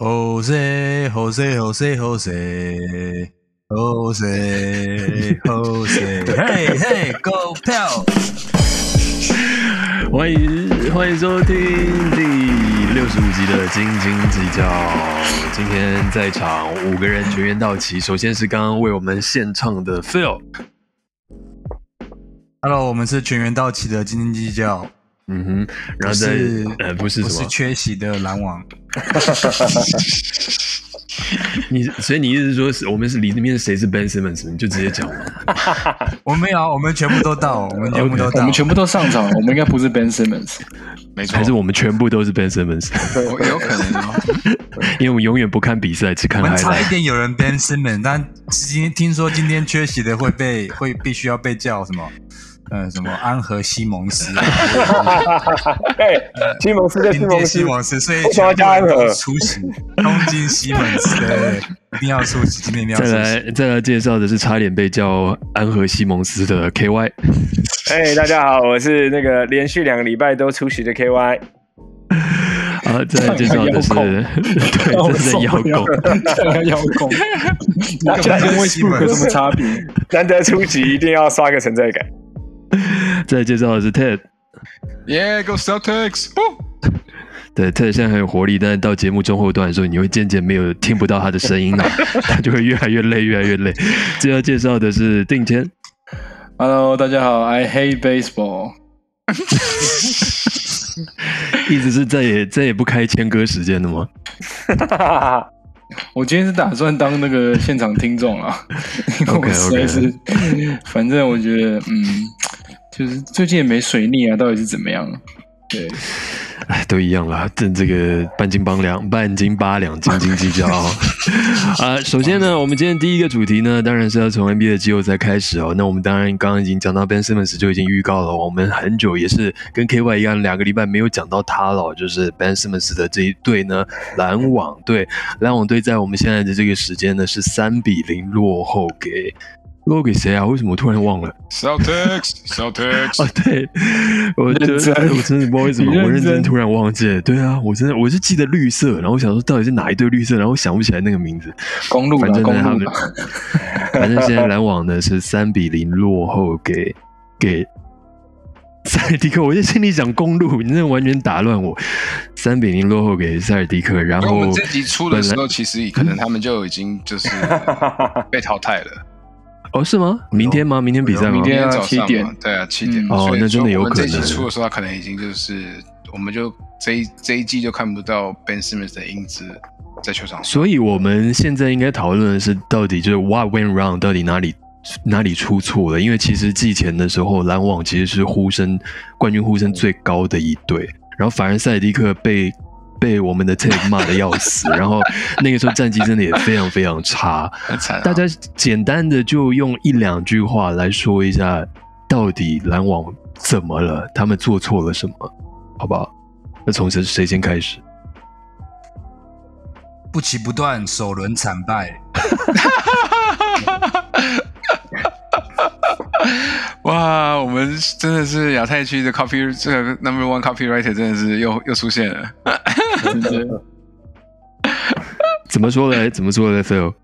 Jose Jose Jose Jose Jose Jose，嘿嘿，Go 票！欢迎欢迎收听第六十五集的《斤斤计较》。今天在场五个人全员到齐。首先是刚刚为我们献唱的 Phil，Hello，我们是全员到齐的斤斤计较，嗯哼，然后再是呃不是我是什么，缺席的篮网。你所以你意思是说是我们是里面谁是 Ben Simmons，你就直接讲嘛。我们有啊，我们全部都到，我们全部都到，我们全部都上场，我们应该不是 Ben Simmons。没错，还是我们全部都是 Ben Simmons，我 有可能哦。因为我们永远不看比赛，只看我们差一。点有人 Ben Simmons，但今天听说今天缺席的会被会必须要被叫什么？呃，什么安和西蒙斯，对，西蒙斯对西今天蒙斯西蒙斯，所以为什么要加安和全部人都出席。东京西蒙斯，对，一定要出席，今天一定要再出席。来再来介绍的是差点被叫安和西蒙斯的 KY。哎，大家好，我是那个连续两个礼拜都出席的 KY。啊，再来介绍的是，对，这是在邀功。这个邀功，那这跟威斯布鲁克有什么差别？难得出席，一定要刷个存在感。再介绍的是 Ted，Yeah，Go Celtics！哦对，Ted 现在很有活力，但是到节目中后段的时候，你会渐渐没有听不到他的声音了，他就会越来越累，越来越累。最要介绍的是定谦，Hello，大家好，I hate baseball。一直是再也再也不开签歌时间的吗？我今天是打算当那个现场听众啊，因为我 OK，OK 实在是，反正我觉得，嗯，就是最近也没水逆啊，到底是怎么样？对，哎，都一样啦，这这个半斤八两，半斤八两，斤斤计较啊。啊，首先呢，我们今天第一个主题呢，当然是要从 NBA 的季后赛开始哦。那我们当然刚刚已经讲到 Ben Simmons 就已经预告了，我们很久也是跟 KY 一样，两个礼拜没有讲到他了，就是 Ben Simmons 的这一队呢，篮网队，篮网队在我们现在的这个时间呢是三比零落后给落后给谁啊？为什么我突然忘了？Celtics，Celtics，啊，对，我觉得认真 我真的不知道为什么，我认真真突然忘记了。对啊，我真的我是记得绿色，然后我想说到底是哪一队绿色，然后我想不起来那个名字。公路，反正呢，他们反正现在篮网呢是三比零落后给给塞尔迪克，我就心里想公路，你那完全打乱我。三比零落后给塞尔迪克，然后这集出的时候，其实可能他们就已经就是 被淘汰了。哦是吗？明天吗？明天比赛吗明？天啊早上7点，对啊，七点。嗯哦那真的有说我们这一可能出的时候，他可能已经就是，我们就这一这一季就看不到 Ben Simmons 的影子在球场上。所以我们现在应该讨论的是，到底就是 What went wrong，到底哪里哪里出错了？因为其实季前的时候，篮网其实是呼声冠军呼声最高的一队，然后反而塞迪克被被我们的 Ted 骂的要死，然后那个时候战绩真的也非常非常差。啊，大家简单的就用一两句话来说一下，到底篮网怎么了？他们做错了什么？好不好？那从谁谁先开始？不期不断，首轮惨败。哇，我们真的是亚太区的 copy 这个 number one copywriter 真的是又又出现了。怎么说呢？怎么说呢，Phil？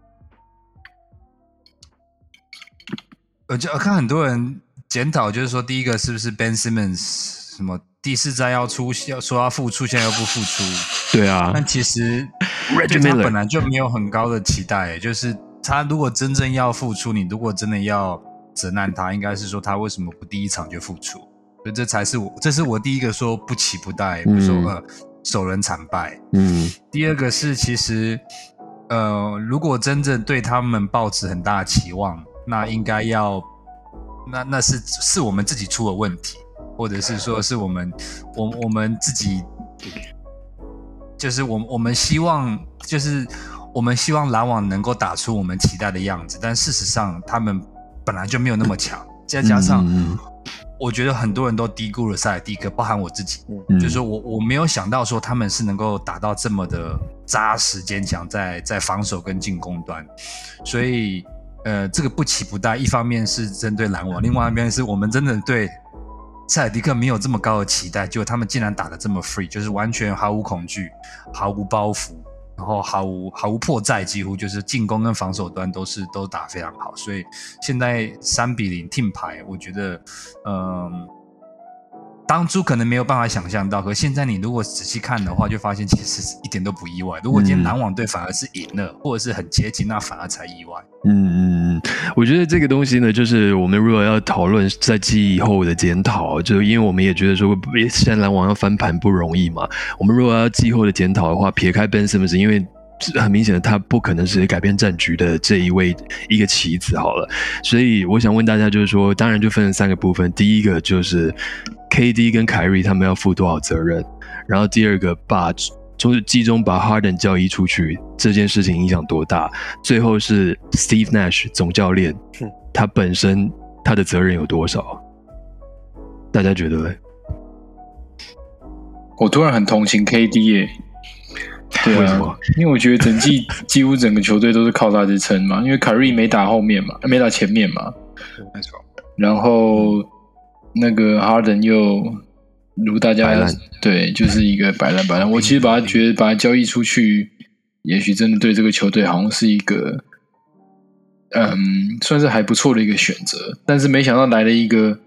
我就我看很多人检讨，就是说，第一个是不是 Ben Simmons 什么第四站要出要说要复出，现在又不复出，对啊但其实对他本来就没有很高的期待，就是他如果真正要付出，你如果真的要责难他，应该是说他为什么不第一场就付出？所以这才是我，这是我第一个说不期不待，不说、嗯呃首轮惨败。嗯第二个是其实呃，如果真正对他们抱持很大的期望，那应该要那那是是我们自己出了问题，或者是说是我们我我们自己就是我我们希望就是我们希望篮网能够打出我们期待的样子，但事实上他们本来就没有那么强，再加上、嗯我觉得很多人都低估了塞尔蒂克，包含我自己，嗯。就是说我我没有想到说他们是能够打到这么的扎实坚强，在在防守跟进攻端，所以呃这个不期不待，一方面是针对篮网，另外一边是我们真的对塞尔迪克没有这么高的期待，结果他们竟然打得这么 free，就是完全毫无恐惧、毫无包袱，然后毫无毫无破绽，几乎就是进攻跟防守端都是都打非常好，所以现在三比零停牌，我觉得，嗯。当初可能没有办法想象到，可现在你如果仔细看的话，就发现其实是一点都不意外。如果今天篮网队反而是赢了，或者是很接近，那反而才意外。嗯嗯嗯，我觉得这个东西呢，就是我们如果要讨论在季后的检讨，就因为我们也觉得说，现在篮网要翻盘不容易嘛。我们如果要季后的检讨的话，撇开 Ben Simmons，因为很明显的他不可能是改变战局的这一位一个棋子好了。所以我想问大家，就是说，当然就分成三个部分，第一个就是。KD 跟凯瑞他们要负多少责任？然后第二个，把从季中把 Harden 交易出去这件事情影响多大？最后是 Steve Nash 总教练，他本身他的责任有多少？大家觉得呢？我突然很同情 KD 耶，对啊，因为我觉得整季 几乎整个球队都是靠他支撑嘛，因为凯瑞没打后面嘛，没打前面嘛，没错，然后。那个 Harden 又如大家对，就是一个摆烂摆烂。我其实把他觉得把他交易出去，也许真的对这个球队好像是一个，嗯，算是还不错的一个选择。但是没想到来了一个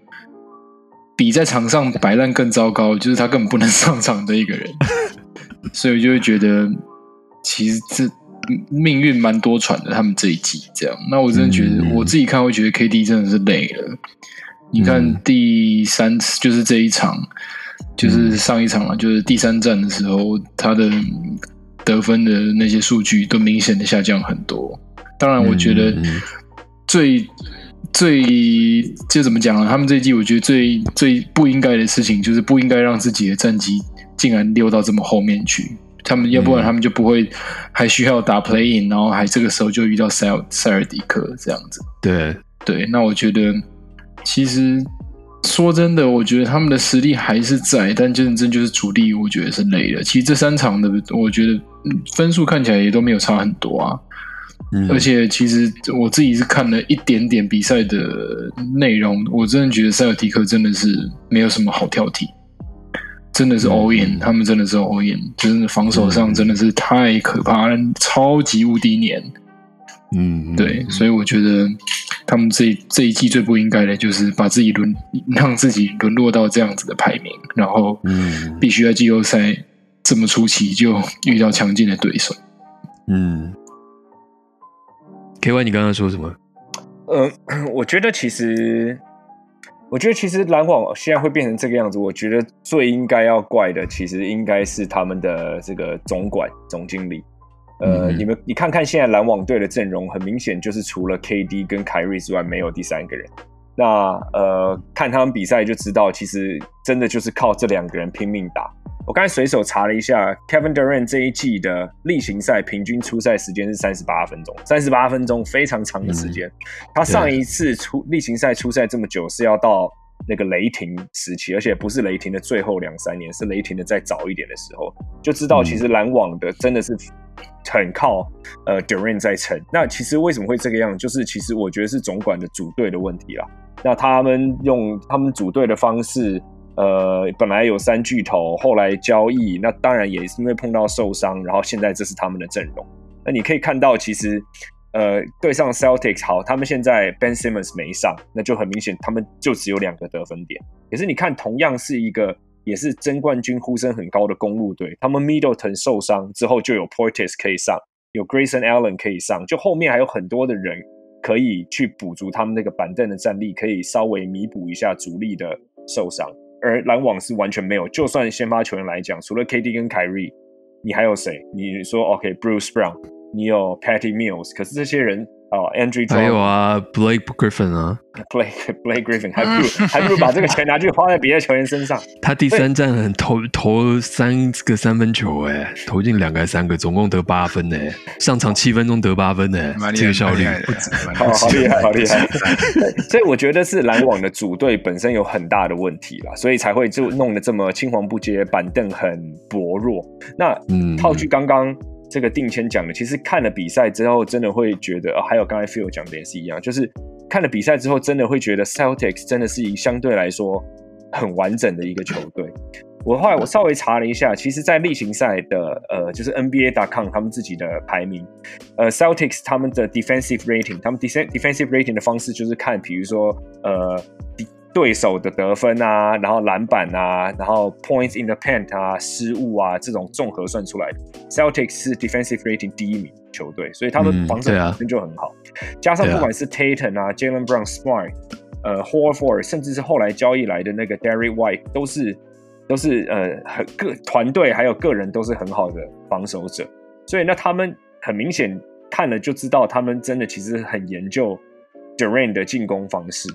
比在场上摆烂更糟糕，就是他根本不能上场的一个人。所以就会觉得，其实这命运蛮多舛的。他们这一季这样，那我真的觉得我自己看会觉得 KD 真的是累了。你看第三次就是这一场，就是上一场了，就是第三战的时候，他的得分的那些数据都明显的下降很多。当然，我觉得最最就怎么讲啊？他们这一季我觉得最最不应该的事情，就是不应该让自己的战绩竟然溜到这么后面去。他们要不然他们就不会还需要打 play in，然后还这个时候就遇到塞尔塞尔迪克这样子。对对，那我觉得。其实说真的，我觉得他们的实力还是在，但真正就是主力，我觉得是累了。其实这三场的，我觉得分数看起来也都没有差很多啊。而且其实我自己是看了一点点比赛的内容，我真的觉得塞尔迪克真的是没有什么好挑剔，真的是 all in，他们真的是 all in，就是防守上真的是太可怕了，超级无敌黏。嗯，对，所以我觉得。他们这这一季最不应该的就是把自己沦让自己沦落到这样子的排名，然后必须在季后赛这么出奇就遇到强劲的对手。嗯，K Y，你刚刚说什么？呃，我觉得其实，我觉得其实篮网现在会变成这个样子，我觉得最应该要怪的，其实应该是他们的这个总管总经理。呃，你们你看看现在篮网队的阵容，很明显就是除了 KD 跟凯瑞之外，没有第三个人。那呃，看他们比赛就知道，其实真的就是靠这两个人拼命打。我刚才随手查了一下，Kevin Durant 这一季的例行赛平均出赛时间是三十八分钟，三十八分钟非常长的时间。他上一次出例行赛出赛这么久，是要到那个雷霆时期，而且不是雷霆的最后两三年，是雷霆的再早一点的时候，就知道其实篮网的真的是。很靠呃 Durant 在撑，那其实为什么会这个样？就是其实我觉得是总管的组队的问题啦。那他们用他们组队的方式，呃，本来有三巨头，后来交易，那当然也是因为碰到受伤，然后现在这是他们的阵容。那你可以看到，其实呃，对上 Celtics 好，他们现在 Ben Simmons 没上，那就很明显，他们就只有两个得分点。可是你看，同样是一个。也是争冠军呼声很高的公路队，他们 Middleton 受伤之后就有 Portis 可以上，有 Grayson Allen 可以上，就后面还有很多的人可以去补足他们那个板凳的战力，可以稍微弥补一下主力的受伤。而篮网是完全没有，就算先发球员来讲，除了 KD 跟凯瑞，你还有谁？你说 OK，Bruce Brown，你有 Patty Mills，可是这些人。哦，Andrew，还有啊，Blake Griffin 啊，Blake Blake Griffin，还不如还不如把这个钱拿去花在别的球员身上。他第三站很投投三个三分球，哎，投进两个三个，总共得八分呢。上场七分钟得八分呢，这个效率不止，好厉害，好厉害。所以我觉得是篮网的组队本身有很大的问题啦，所以才会就弄得这么青黄不接，板凳很薄弱。那套句刚刚。这个定签讲的，其实看了比赛之后，真的会觉得，还有刚才 Phil 讲的也是一样，就是看了比赛之后，真的会觉得 Celtics 真的是一相对来说很完整的一个球队。我后来我稍微查了一下，其实，在例行赛的呃，就是 NBA.com 他们自己的排名，呃，Celtics 他们的 defensive rating，他们 def defensive rating 的方式就是看，比如说呃，对手的得分啊，然后篮板啊，然后 points in the paint 啊，失误啊，这种综合算出来的。Celtics 是 defensive rating 第一名球队，所以他们防守本身就很好，加上不管是 Tatum 啊，Jalen Brown、Smart，呃，Horford，甚至是后来交易来的那个 Derry White，都是。都是呃很个团队还有个人都是很好的防守者，所以那他们很明显看了就知道，他们真的其实很研究 Durant 的进攻方式。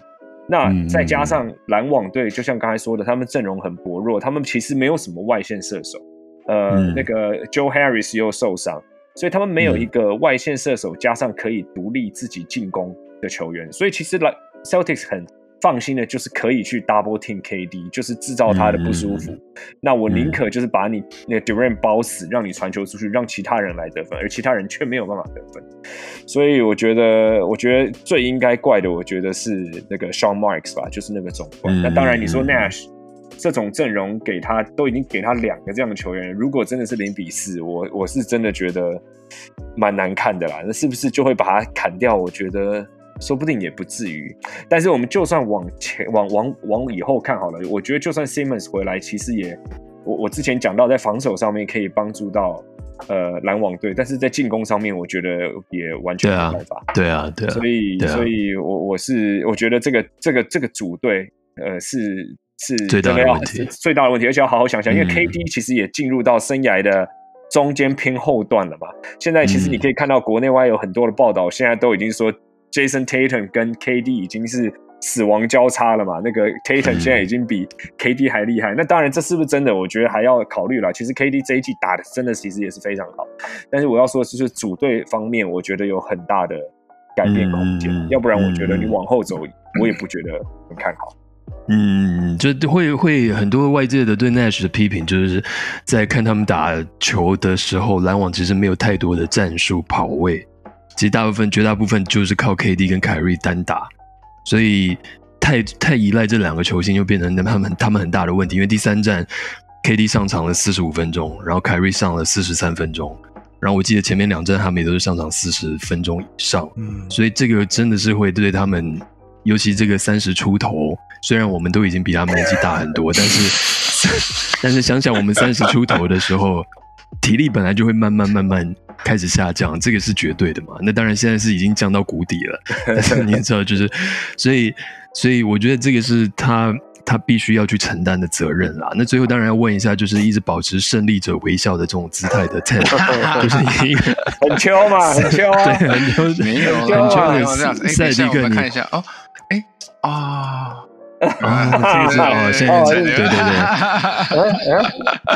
那再加上篮网队，就像刚才说的，他们阵容很薄弱，他们其实没有什么外线射手。呃，那个 Joe Harris 又受伤，所以他们没有一个外线射手，加上可以独立自己进攻的球员。所以其实篮 Celtics 很。放心的，就是可以去 double team KD，就是制造他的不舒服。那我宁可就是把你那个 Durant 包死，让你传球出去，让其他人来得分，而其他人却没有办法得分。所以我觉得，我觉得最应该怪的，我觉得是那个 Sean Marks 吧，就是那个总冠。那当然，你说 Nash 这种阵容给他都已经给他两个这样的球员，如果真的是零比四，我我是真的觉得蛮难看的啦。那是不是就会把他砍掉？我觉得。说不定也不至于，但是我们就算往前往往往以后看好了，我觉得就算 Simmons 回来，其实也我我之前讲到在防守上面可以帮助到呃篮网队，但是在进攻上面我觉得也完全没办法。对啊，对啊，所以所以我我是我觉得这个这个这个组队呃是是最大的问题，最大的问题，而且要好好想想，因为 KD 其实也进入到生涯的中间偏后段了嘛。现在其实你可以看到国内外有很多的报道，现在都已经说。Jason Tatum 跟 KD 已经是死亡交叉了嘛？那个 Tatum 现在已经比 KD 还厉害。那当然，这是不是真的？我觉得还要考虑了。其实 KD 这一季打的真的其实也是非常好，但是我要说的就是组队方面，我觉得有很大的改变空间。要不然，我觉得你往后走，我也不觉得很看好。嗯，就会会很多外界的对 Nash 的批评，就是在看他们打球的时候，篮网其实没有太多的战术跑位。其实大部分、绝大部分就是靠 KD 跟凯瑞单打，所以太太依赖这两个球星，就变成他们他们很大的问题。因为第三站 KD 上场了四十五分钟，然后凯瑞上了四十三分钟，然后我记得前面两站他们也都是上场四十分钟以上，嗯，所以这个真的是会对他们，尤其这个三十出头，虽然我们都已经比他们年纪大很多，但是 但是想想我们三十出头的时候，体力本来就会慢慢慢慢。开始下降，这个是绝对的嘛？那当然，现在是已经降到谷底了。但是你也知道，就是，所以，所以我觉得这个是他他必须要去承担的责任啦。那最后当然要问一下，就是一直保持胜利者微笑的这种姿态的 Ted，就是很秋嘛，很秋啊，对，很秋，没有，很秋的赛迪克，看一下哦，哎啊。啊，这个是哦，现在对对对，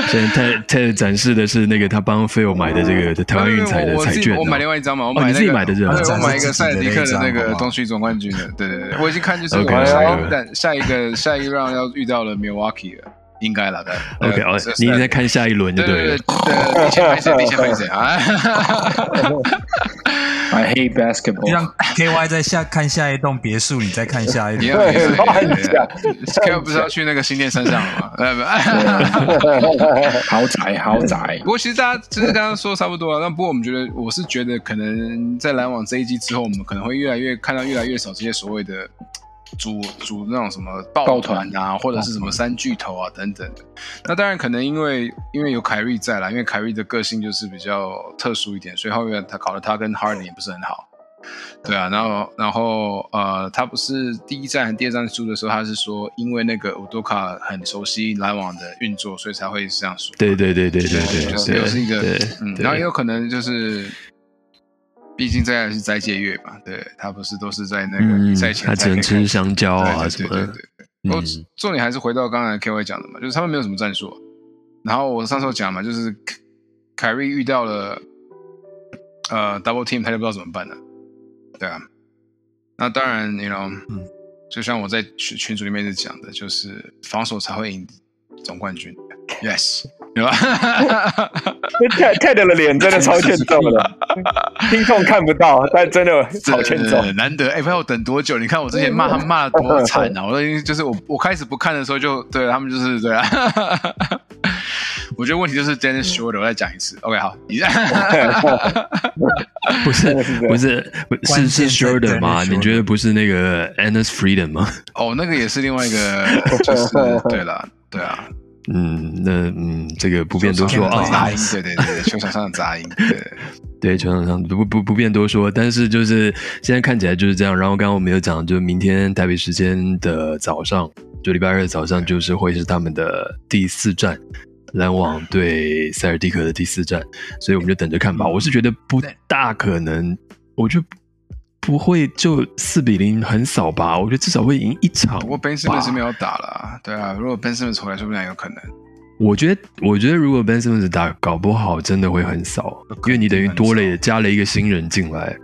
现在泰泰展示的是那个他帮菲欧买的这个台湾运彩的彩券，我买另外一张嘛，我买自己买的这个，我买一个塞尔迪克的那个东区总冠军的，对对对，我已经看就是我下下一个下一个 round 要遇到了 Milwaukee 了。应该了的，OK，你在看下一轮，对对对，你先拍谁？你先拍谁啊？I hate basketball。就像 KY 在下看下一栋别墅，你再看下一栋。对，，KY 不是要去那个新店山上吗？豪宅，豪宅。不过其实大家其实刚刚说的差不多了。那不过我们觉得，我是觉得可能在篮网这一季之后，我们可能会越来越看到越来越少这些所谓的。组组那种什么抱团啊，或者是什么三巨头啊等等的。那当然可能因为因为有凯瑞在啦，因为凯瑞的个性就是比较特殊一点，所以后面他搞得他跟 Harden 也不是很好。对啊，然后然后呃，他不是第一站、第二站输的时候，他是说因为那个乌多卡很熟悉篮网的运作，所以才会这样说。对对对对对对，就是又是一个嗯，然后也有可能就是。毕竟在是斋戒月嘛，对他不是都是在那个比赛前，他只能吃香蕉啊什么的。对对对不过重点还是回到刚才 K Y 讲的嘛，就是他们没有什么战术。然后我上次讲嘛，就是凯瑞遇到了呃 double team，他就不知道怎么办了。对啊，那当然你 know，就像我在群群组里面是讲的，就是防守才会赢总冠军。Yes。对吧？那 Ted Ted 的脸真的超欠揍的，听众看不到，但真的超欠揍。对难得哎，不知道我等多久？你看我之前骂他们骂的多惨啊！我都已经就是我我开始不看的时候就对他们就是对啊。我觉得问题就是 Dennis Schroeder，我再讲一次。OK，好，你 不是真的是这样不是不关是是 Shorter 吗？你觉得不是那个 Anus Freedom 吗？哦，那个也是另外一个，就是对了，对啊，嗯，那嗯，这个不便多说啊。杂音，对 对对，球场上的杂音，对。对，球场上不不不便多说，但是就是现在看起来就是这样。然后刚刚我们有讲，就明天台北时间的早上，就礼拜二的早上，就是会是他们的第四站，篮网对塞尔蒂克的第四站，所以我们就等着看吧。我是觉得不大可能，我觉得不会就四比零很少吧，我觉得至少会赢一场。不过 Ben Simmons 没有打了，对啊，如果 Ben Simmons 回来，说不定还有可能。我觉得，我觉得如果 Ben Simmons 打，搞不好真的会很少，因为你等于多了也加了一个新人进来，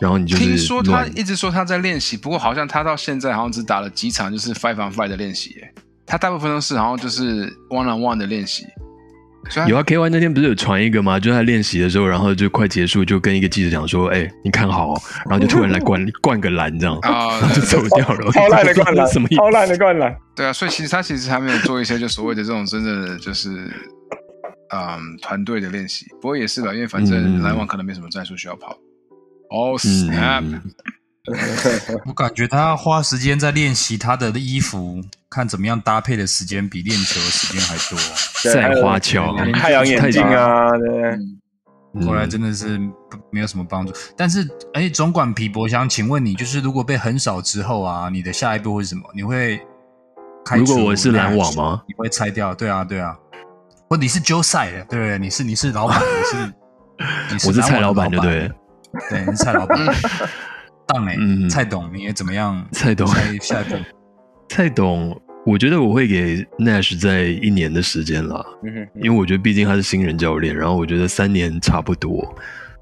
然后你就是听说他一直说他在练习，不过好像他到现在好像只打了几场，就是 five on five 的练习耶。他大部分都是好像就是 one on one 的练习。有啊，K Y 那天不是有传一个吗？就在练习的时候，然后就快结束，就跟一个记者讲说：“哎、你看好、哦。”然后就突然来灌 灌个篮这样，啊、然后就走掉了。超烂的灌篮什么，意思超烂的灌篮。对啊，所以其实他其实还没有做一些就所谓的这种真正的就是嗯团队的练习。不过也是吧，因为反正嗯篮网可能没什么战术需要跑。哦、snap！嗯，我感觉他花时间在练习他的衣服，看怎么样搭配的时间比练球的时间还多。赛花俏，太阳眼镜啊，对后来真的是不没有什么帮助。但是，哎，总管皮博想请问你，就是如果被横扫之后啊，你的下一步会是什么？你会开除如果我是篮网吗你会拆掉？对啊，对啊。不你是 Joe 赛的，对不对？你是你是老板，你是你我是蔡老板，对不对？对，你是蔡老板。当哎嗯，蔡董，你也怎么样？蔡董下一下一步，蔡董，我觉得我会给 Nash 在一年的时间啦，嗯哼，因为我觉得毕竟他是新人教练，然后我觉得三年差不多。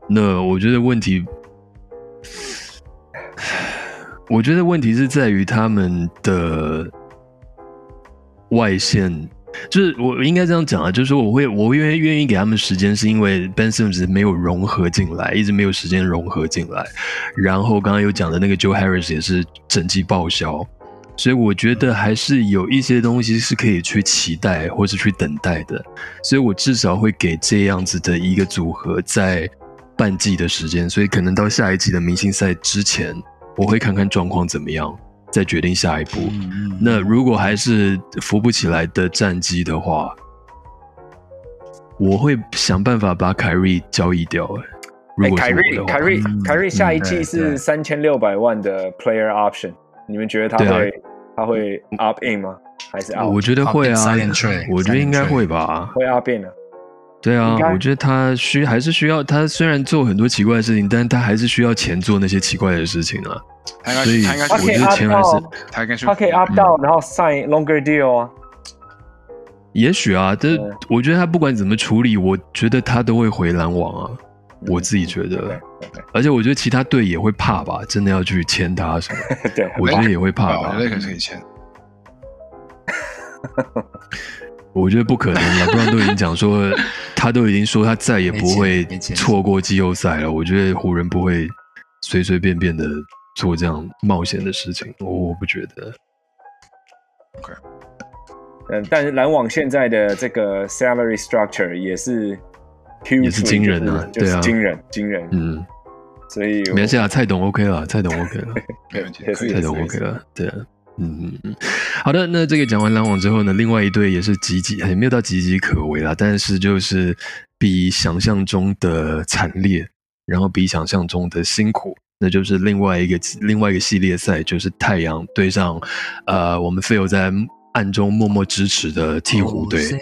那我觉得问题，我觉得问题是在于他们的外线，就是我应该这样讲啊，就是说我会我会愿愿意给他们时间，是因为 Ben Simmons 没有融合进来，一直没有时间融合进来。然后刚刚有讲的那个 Joe Harris 也是整季报销，所以我觉得还是有一些东西是可以去期待或是去等待的。所以我至少会给这样子的一个组合在半季的时间，所以可能到下一季的明星赛之前，我会看看状况怎么样，再决定下一步。那如果还是扶不起来的战绩的话，我会想办法把凯瑞交易掉、哎，果凯瑞凯瑞嗯凯瑞下一季是对三千六百万的 player option，你们觉得他会他会 up in 吗？还是 out？我觉得会啊我觉得应该会吧。会 up in 啊？对啊，我觉得他需还是需要他虽然做很多奇怪的事情，但他还是需要钱做那些奇怪的事情啊。所以我觉得他可以 up 钱还是到，他应该他可以 up 到，然后 sign longer deal 啊。也许啊，这对我觉得他不管怎么处理，我觉得他都会回篮网啊。我自己觉得，而且我觉得其他队也会怕吧，真的要去签他什么，对对，我觉得也会怕吧我觉。得可以签。我觉得不可能了，不然都已经讲说，他都已经说他再也不会错过季后赛了。我觉得湖人不会随随便便的做这样冒险的事情，我我不觉得。嗯，但是篮网现在的这个 salary structure 也是也是惊人啊对啊。惊人惊人，嗯，所以没关系啊，蔡董 OK 了，蔡董 OK 了。没问题蔡董 OK 了，对啊，嗯嗯嗯，好的，那这个讲完篮网之后呢，另外一队也是岌岌，也没有到岌岌可危啦，但是就是比想象中的惨烈，然后比想象中的辛苦，那就是另外一个另外一个系列赛，就是太阳对上呃我们 Phil 在暗中默默支持的鹈鹕队。对。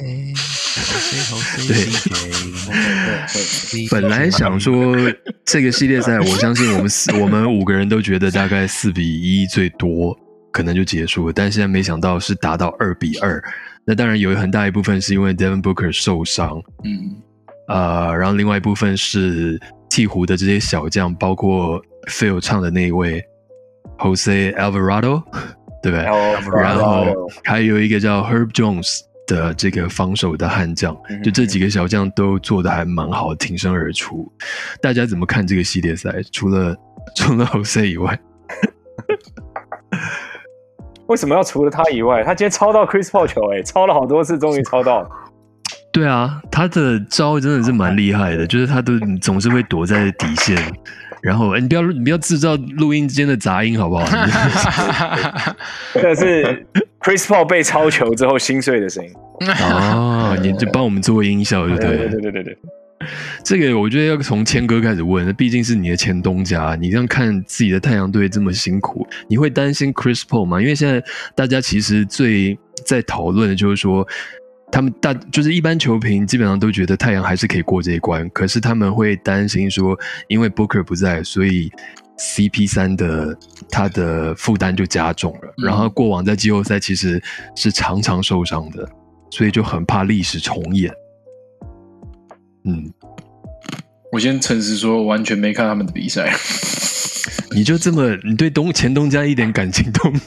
本来想说这个系列赛，我相信我们四我们五个人都觉得大概四比一最多可能就结束了，但现在没想到是达到二比二。那当然有很大一部分是因为 Devin Booker 受伤，嗯，呃，然后另外一部分是鹈鹕的这些小将，包括 Phil 唱的那一位 Jose Alvarado，对不对？然后还有一个叫 Herb Jones，的这个防守的悍将，就这几个小将都做的还蛮好，挺身而出。大家怎么看这个系列赛？除了 除了 Jose 以外，为什么要除了他以外？他今天抄到 Chris Paul 球，哎，抄了好多次，终于抄到了。对啊，他的招真的是蛮厉害的，就是他都总是会躲在底线。然后，你不要你不要制造录音之间的杂音，好不好？这是 Chris Paul 被抄球之后心碎的声音。哦，你就帮我们做音效，对不对？对对对对对。这个我觉得要从谦哥开始问，那毕竟是你的前东家，你这样看自己的太阳队这么辛苦，你会担心 Chris Paul 吗？因为现在大家其实最在讨论的就是说。他们大就是一般球评基本上都觉得太阳还是可以过这一关，可是他们会担心说，因为 Booker 不在，所以 CP 三的他的负担就加重了。然后过往在季后赛其实是常常受伤的，所以就很怕历史重演。嗯，我先诚实说，完全没看他们的比赛。你就这么，你对东前东家一点感情都没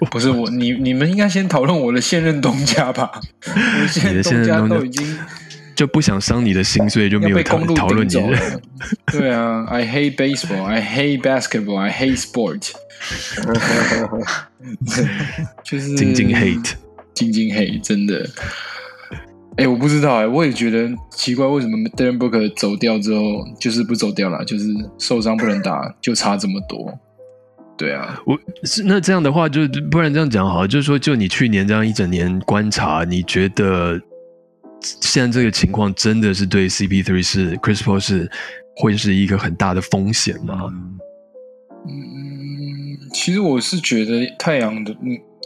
有？不是我，你你们应该先讨论我的现任东家吧？你的现任东家都已经就不想伤你的心，所以就没有讨讨论你。对啊，I hate baseball, I hate basketball, I hate sport。就是晶晶 hate，晶晶 hate，真的。哎，我不知道哎，我也觉得奇怪，为什么 Darren Booker 走掉之后，就是不走掉了，就是受伤不能打，就差这么多。对啊，我是那这样的话，就不然这样讲好，就是说，就你去年这样一整年观察，你觉得现在这个情况真的是对 CP3 是 Chris Paul 是会是一个很大的风险吗？嗯，其实我是觉得太阳的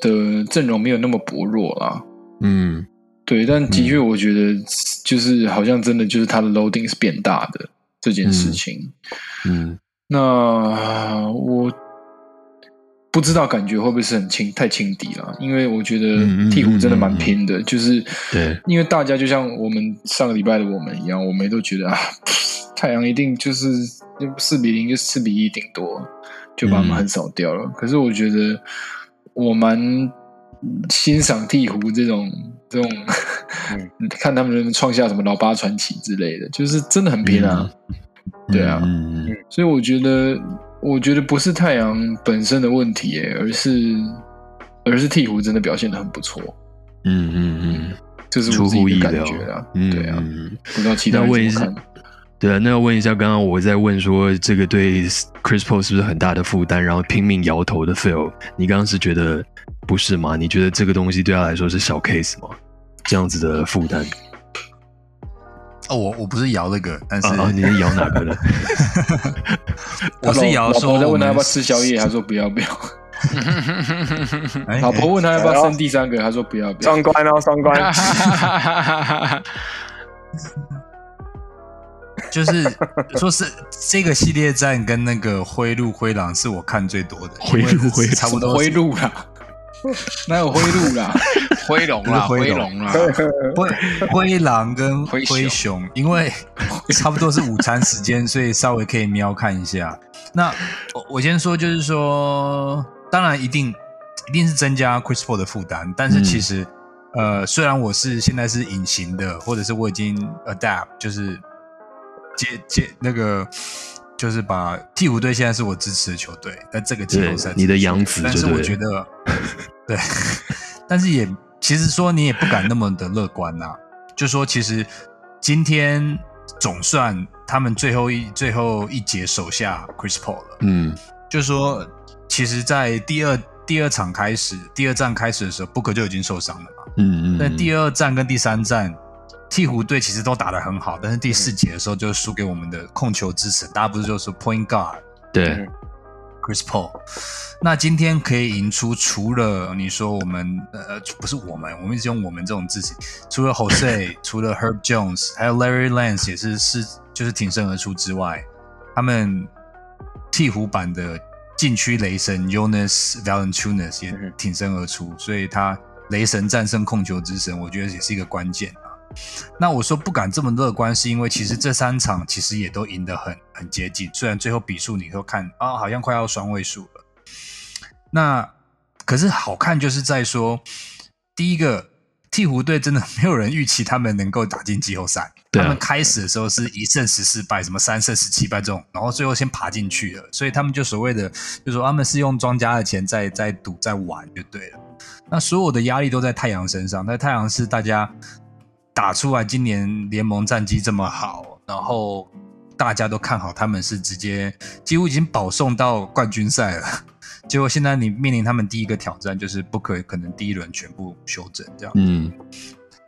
的阵容没有那么薄弱啦。嗯。对，但的确，我觉得就是好像真的就是它的 loading 是变大的这件事情。嗯，那我不知道感觉会不会是很轻太轻敌了？因为我觉得鹈鹕真的蛮拼的，就是对，因为大家就像我们上个礼拜的我们一样，我们都觉得啊，太阳一定就是四比零就四比一顶多就把他们横扫掉了。可是我觉得我蛮欣赏鹈鹕这种。这种，看他们能创下什么老八传奇之类的，就是真的很拼啊，对啊，所以我觉得，我觉得不是太阳本身的问题，哎，而是，而是鹈鹕真的表现的很不错，嗯嗯嗯，这是我自己的感觉啊，对啊，不知道其他人怎么看？对啊，那要问一下，刚刚我在问说这个对 Chris Paul 是不是很大的负担，然后拼命摇头的 Phil，你刚刚是觉得？不是吗？你觉得这个东西对他来说是小 case 吗？这样子的负担？哦，我我不是摇那个，但是你是摇哪个的？我是摇说，我在问他要不要吃宵夜，他说不要不要。老婆问他要不要生第三个，他说不要不要。双关哦，双关。就是说是这个系列战跟那个灰鹿灰狼是我看最多的，灰鹿灰差不多灰鹿啦。哪有灰鹿啦？灰龙啦，灰龙啦，灰灰狼跟灰熊，因为差不多是午餐时间，所以稍微可以瞄看一下。那我我先说，就是说，当然一定一定是增加 Chris Paul 的负担，但是其实呃，虽然我是现在是隐形的，或者是我已经 adapt，就是接接那个。就是把鹈鹕队现在是我支持的球队，在这个季后赛，你的养子，但是我觉得，对，但是也其实说你也不敢那么的乐观呐。就说其实今天总算他们最后一最后一节手下 Chris Paul 了，嗯，就说其实，在第二第二场开始，第二战开始的时候，Booker 就已经受伤了嘛，嗯嗯，那第二战跟第三战。鹈鹕队其实都打得很好，但是第四节的时候就输给我们的控球之神。大家不是就说 Point Guard 对 Chris Paul？那今天可以赢出，除了你说我们呃不是我们，我们一直用我们这种字形，除了 Jose，除了 Herb Jones，还有 Larry Lance 也是是就是挺身而出之外，他们鹈鹕版的禁区雷神 Jonas Valanciunas 也挺身而出，所以他雷神战胜控球之神，我觉得也是一个关键。那我说不敢这么乐观，是因为其实这三场其实也都赢得很很接近，虽然最后比数你都看啊，好像快要双位数了。那可是好看就是在说，第一个鹈鹕队真的没有人预期他们能够打进季后赛。他们开始的时候是一胜十四败，什么三胜十七败这种，然后最后先爬进去了，所以他们就所谓的，就说他们是用庄家的钱在在赌在玩就对了。那所有的压力都在太阳身上，那太阳是大家打出来，今年联盟战绩这么好，然后大家都看好他们是直接几乎已经保送到冠军赛了。结果现在你面临他们第一个挑战，就是不可可能第一轮全部休整这样。嗯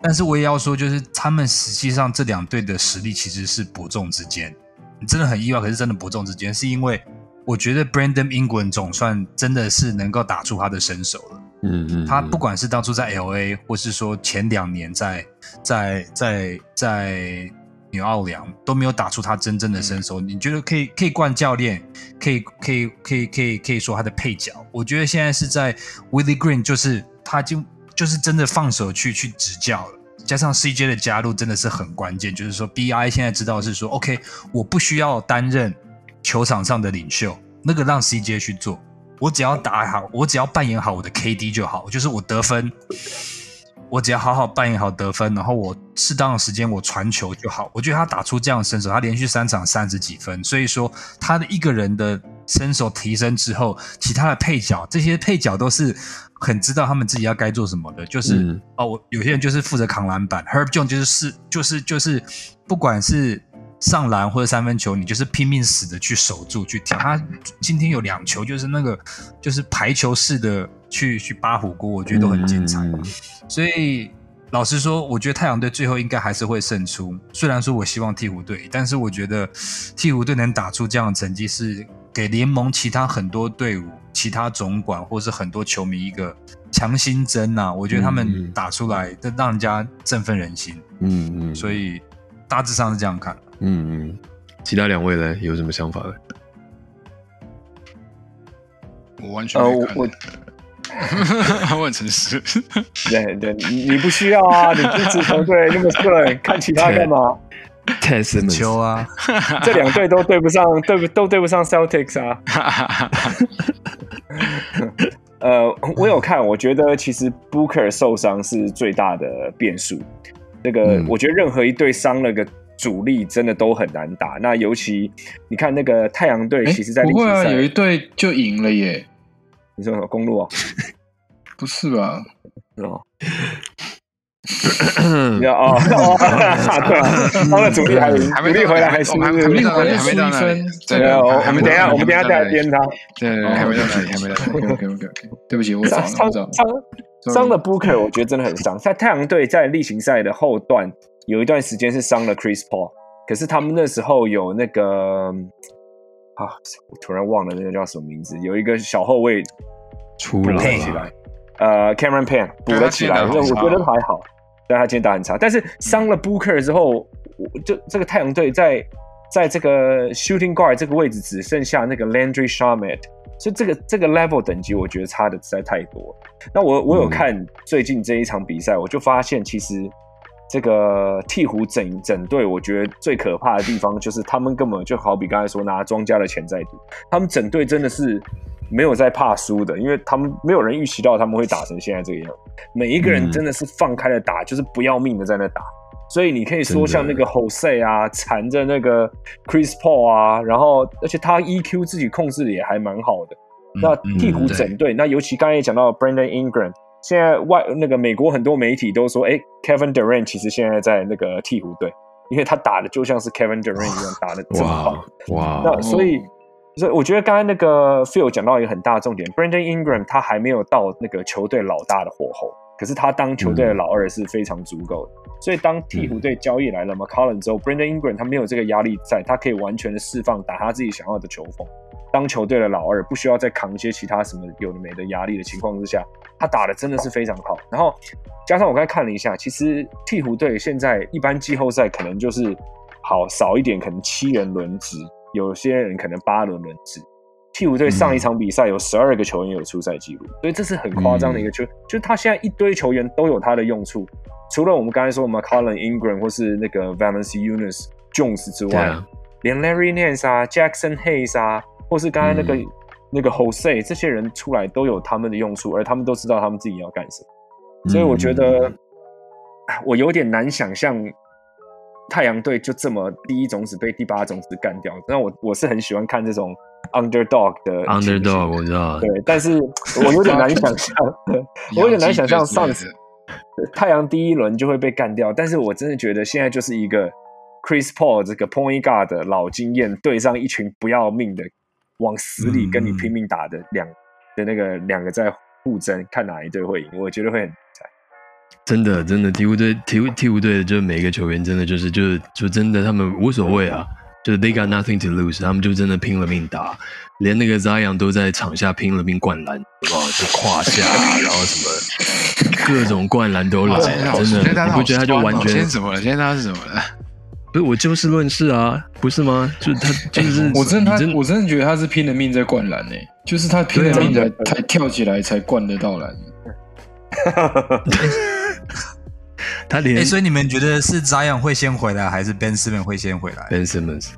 但是我也要说，就是他们实际上这两队的实力其实是伯仲之间。你真的很意外，可是真的伯仲之间，是因为我觉得 Brandon Ingram 总算真的是能够打出他的身手了。嗯嗯，他不管是当初在 L A，或是说前两年在在在在纽奥良都没有打出他真正的身手。你觉得可以可以冠教练，可以可以可以可以可以说他的配角。我觉得现在是在 Willie Green，就是他就就是真的放手去去执教了。加上 CJ 的加入真的是很关键，就是说 BI 现在知道是说 OK，我不需要担任球场上的领袖，那个让 CJ 去做，我只要打好，我只要扮演好我的 KD 就好，就是我得分，我只要好好扮演好得分，然后我适当的时间我传球就好。我觉得他打出这样的身手，他连续三场三十几分，所以说他的一个人的身手提升之后，其他的配角这些配角都是很知道他们自己要该做什么的，就是、嗯哦，我有些人就是负责扛篮板，Herb Jones 就是是就是就是不管是。上篮或者三分球，你就是拼命死的去守住去挑。他今天有两球，就是那个就是排球式的去去扒火锅，我觉得都很精彩。所以老实说，我觉得太阳队最后应该还是会胜出。虽然说我希望鹈鹕队，但是我觉得鹈鹕队能打出这样的成绩，是给联盟其他很多队伍、其他总管或是很多球迷一个强心针呐、我觉得他嗯们嗯打出来，这让人家振奋人心。嗯嗯，所以大致上是这样看。嗯嗯，其他两位呢有什么想法呢？我完全呃，我没看，我 我很诚实。对对，你你不需要啊，你支持球队那么顺，看其他干嘛？Ted Simmons 球啊，这两队都对不上，对不都对不上 Celtics 啊。呃，我有看，我觉得其实 Booker 受伤是最大的变数。那个、嗯我觉得任何一队伤了个主力，真的都很难打。那尤其你看那个太阳队，哎其实在例不会啊，行赛，有一队就赢了耶，你说什么公路啊？不是吧？哦，你要哦哦，对，他们主力还还没回来还是不是没到那里，还没到那里输一分。对我我们等一下，还没到那里我们等一下再来编他。对对对，还没到那里，还没到那里。OK OK OK，对不起，我早伤了，伤了。伤伤的 Booker，我觉得真的很伤。在太阳队在例行赛的后段有一段时间是伤了 Chris Paul，可是他们那时候有那个啊，我突然忘了那个叫什么名字，有一个小后卫出补了来起来，呃，Cameron Payne 补了起来，我觉得还好。但他今天打很差，但是伤了 Booker 之后，我就这个太阳队在在这个 shooting guard 这个位置只剩下那个 Landry Shamet，所以这个这个 level 等级我觉得差的实在太多。了。那我我有嗯。看最近这一场比赛，我就发现其实这个鹈鹕整整队，我觉得最可怕的地方就是他们根本就好比刚才说拿庄家的钱在赌，他们整队真的是没有在怕输的，因为他们没有人预期到他们会打成现在这个样子，每一个人嗯真的是放开了打，就是不要命的在那打。所以你可以说像那个 Jose 啊，缠着那个 Chris Paul 啊，然后而且他 EQ 自己控制的也还蛮好的。那嗯鹈鹕整队，那尤其刚才也讲到 Brandon Ingram，现在外那个美国很多媒体都说，哎，Kevin Durant 其实现在在那个鹈鹕队，因为他打的就像是 Kevin Durant 一样打的这么好哇。那所以，所以我觉得刚才那个 Phil 讲到一个很大的重点，Brandon Ingram 他还没有到那个球队老大的火候，可是他当球队的老二是非常足够的。所以当鹈鹕队交易来了 McCollum 之后，Brandon Ingram 他没有这个压力在，他可以完全的释放打他自己想要的球风。当球队的老二，不需要再扛一些其他什么有的没的压力的情况之下，他打的真的是非常好。然后加上我刚才看了一下，其实鹈鹕队现在一般季后赛可能就是好少一点，可能七人轮值，有些人可能八轮轮值。鹈鹕队上一场比赛有十二个球员有出赛记录，所以这是很夸张的一个球，就是他现在一堆球员都有他的用处，除了我们刚才说 McCollum、Ingram 或是那个 Valence Unis、Jones 之外，连 Larry Nance 啊、Jackson Hayes 啊，或是刚才那个、嗯那个 Jose 这些人出来都有他们的用处，而他们都知道他们自己要干什么。所以我觉得我有点难想象太阳队就这么第一种子被第八种子干掉。那我我是很喜欢看这种 underdog 的 underdog，我知道。对，但是我有点难想象，我有点难想象上次太阳第一轮就会被干掉。但是我真的觉得现在就是一个 Chris Paul 这个 point guard 的老经验对上一群不要命的往死里跟你拼命打的两的那个两个在互争，看哪一队会赢，我觉得会很精彩。真的，真的，鹈鹕队，鹈鹕鹈鹕队的，就是每一个球员，真的就是，就是，就真的，他们无所谓啊，就是 they got nothing to lose，他们就真的拼了命打，连那个 Zion 都在场下拼了命灌篮，哇，就胯下，然后什么各种灌篮都来，真的，你不觉得他就完全？现在怎么了？现在他是怎么了？不是我就事论事啊，不是吗？就他 就是我真的他我真的觉得他是拼了命在灌篮诶，就是他拼了命才才跳起来才灌得到篮。他连，所以你们觉得是 Zion 会先回来，还是 Ben Simmons 会先回来？Ben Simmons，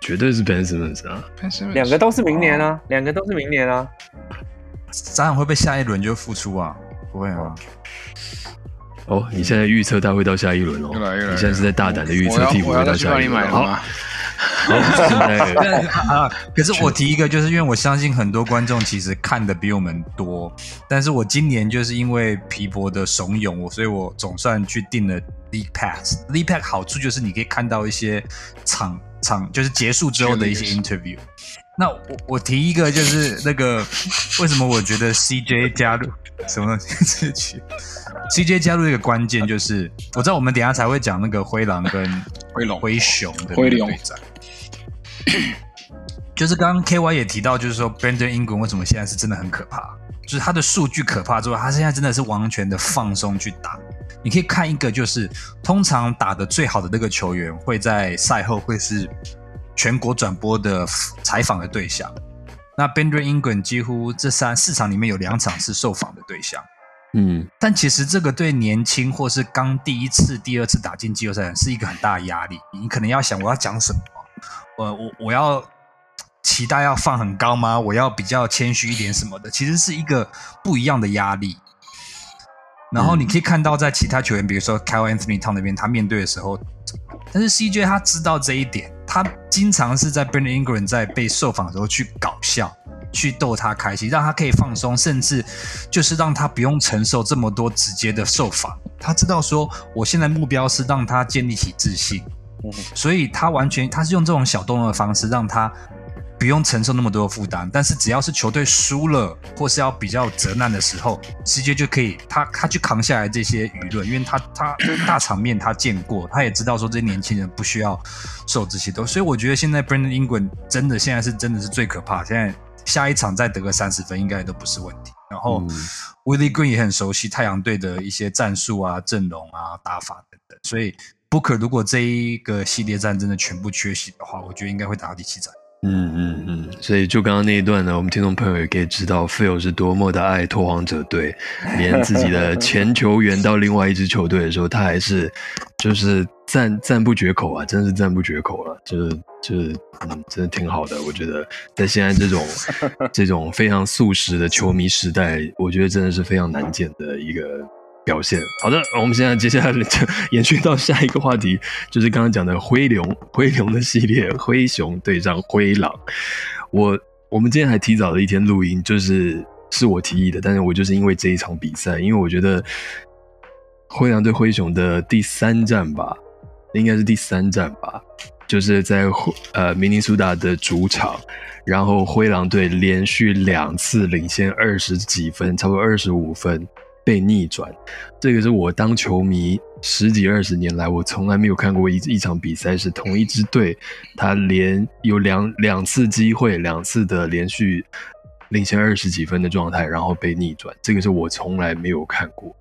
绝对是 Ben Simmons 啊！两个都是明年啊，两个都是明年啊。Zion 会不会下一轮就复出啊？不会啊。哦，你现在预测他会到下一轮哦？你现在是在大胆的预测替补会到下一轮？好。好，啊！可是我提一个，就是因为我相信很多观众其实看的比我们多，但是我今年就是因为皮博的怂恿我，所以我总算去订了 League Pass。League Pass 好处就是你可以看到一些场场就是结束之后的一些 interview。那我我提一个，就是那个为什么我觉得 CJ 加入什么这曲 CJ 加入一个关键就是，我知道我们等下才会讲那个灰狼跟灰龙灰熊的灰龙对战。就是刚刚 K Y 也提到，就是说 Brandon Ingram 为什么现在是真的很可怕？就是他的数据可怕之外，他现在真的是完全的放松去打。你可以看一个，就是通常打的最好的那个球员，会在赛后会是全国转播的采访的对象。那 Brandon Ingram 几乎这三四场里面有两场是受访的对象。嗯，但其实这个对年轻或是刚第一次、第二次打进季后赛是一个很大的压力。你可能要想，我要讲什么？我我我要期待要放很高吗？我要比较谦虚一点什么的，其实是一个不一样的压力。然后你可以看到，在其他球员，比如说 Kyle Anthony Town 那边，他面对的时候，但是 CJ 他知道这一点，他经常是在 Brandon Ingram 在被受访的时候去搞笑，去逗他开心，让他可以放松，甚至就是让他不用承受这么多直接的受罚。他知道说，我现在目标是让他建立起自信。所以他完全他是用这种小动作的方式，让他不用承受那么多的负担。但是只要是球队输了，或是要比较责难的时候，直接就可以他他去扛下来这些舆论，因为他他大场面他见过，他也知道说这些年轻人不需要受这些都。所以我觉得现在 Brandon Ingram 真的现在是真的是最可怕。现在下一场再得个三十分，应该都不是问题。然后 Willie Green 也很熟悉太阳队的一些战术啊、阵容啊、打法等等，所以。Booker 如果这一个系列战真的全部缺席的话，我觉得应该会打到第七战。嗯嗯嗯，所以就刚刚那一段呢，我们听众朋友也可以知道，Phil 是多么的爱拓荒者队，连自己的前球员到另外一支球队的时候，他还是就是赞赞不绝口啊，真是赞不绝口了，就是就是嗯，真的挺好的。我觉得在现在这种这种非常速食的球迷时代，我觉得真的是非常难见的一个。表现好的，我们现在接下来就延续到下一个话题，就是刚刚讲的灰龙 灰龙的系列，灰熊对上灰狼。我我们今天还提早了一天录音，就是是我提议的，但是我就是因为这一场比赛，因为我觉得灰狼对灰熊的第三战吧，应该是第三战吧，就是在呃明尼苏达的主场，然后灰狼队连续两次领先二十几分，差不多二十五分。被逆转，这个是我当球迷十几二十年来，我从来没有看过一一场比赛是同一支队，他连有两两次机会，两次的连续领先二十几分的状态，然后被逆转，这个是我从来没有看过。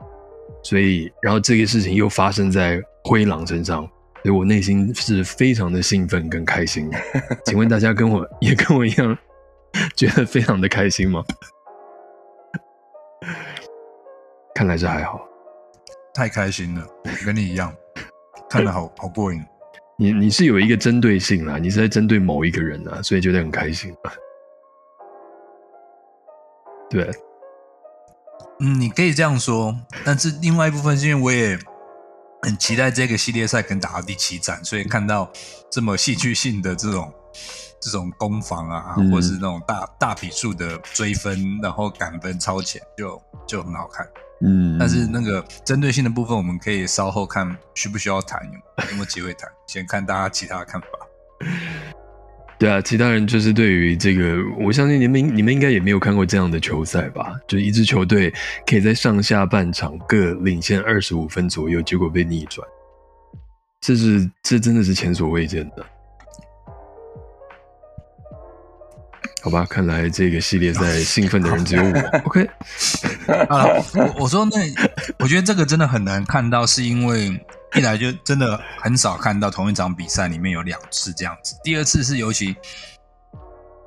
所以，然后这个事情又发生在灰狼身上，所以我内心是非常的兴奋跟开心。请问大家跟我也跟我一样，觉得非常的开心吗？看来是还好，太开心了，跟你一样，看得好 好过瘾。你你是有一个针对性啦，你是在针对某一个人啊，所以觉得很开心。对，嗯，你可以这样说，但是另外一部分是因为我也很期待这个系列赛可能打到第七战，所以看到这么戏剧性的这种这种攻防啊，嗯或是那种大大笔数的追分，然后赶分超前，就就很好看。嗯，但是那个针对性的部分，我们可以稍后看需不需要谈，有有没有机会谈，先看大家其他的看法。对啊，其他人就是对于这个，我相信你们你们应该也没有看过这样的球赛吧？就一支球队可以在上下半场各领先二十五分左右，结果被逆转，这是这真的是前所未见的。好吧，看来这个系列赛兴奋的人只有我。OK，啊，我我说那，我觉得这个真的很难看到，是因为一来就真的很少看到同一场比赛里面有两次这样子，第二次是尤其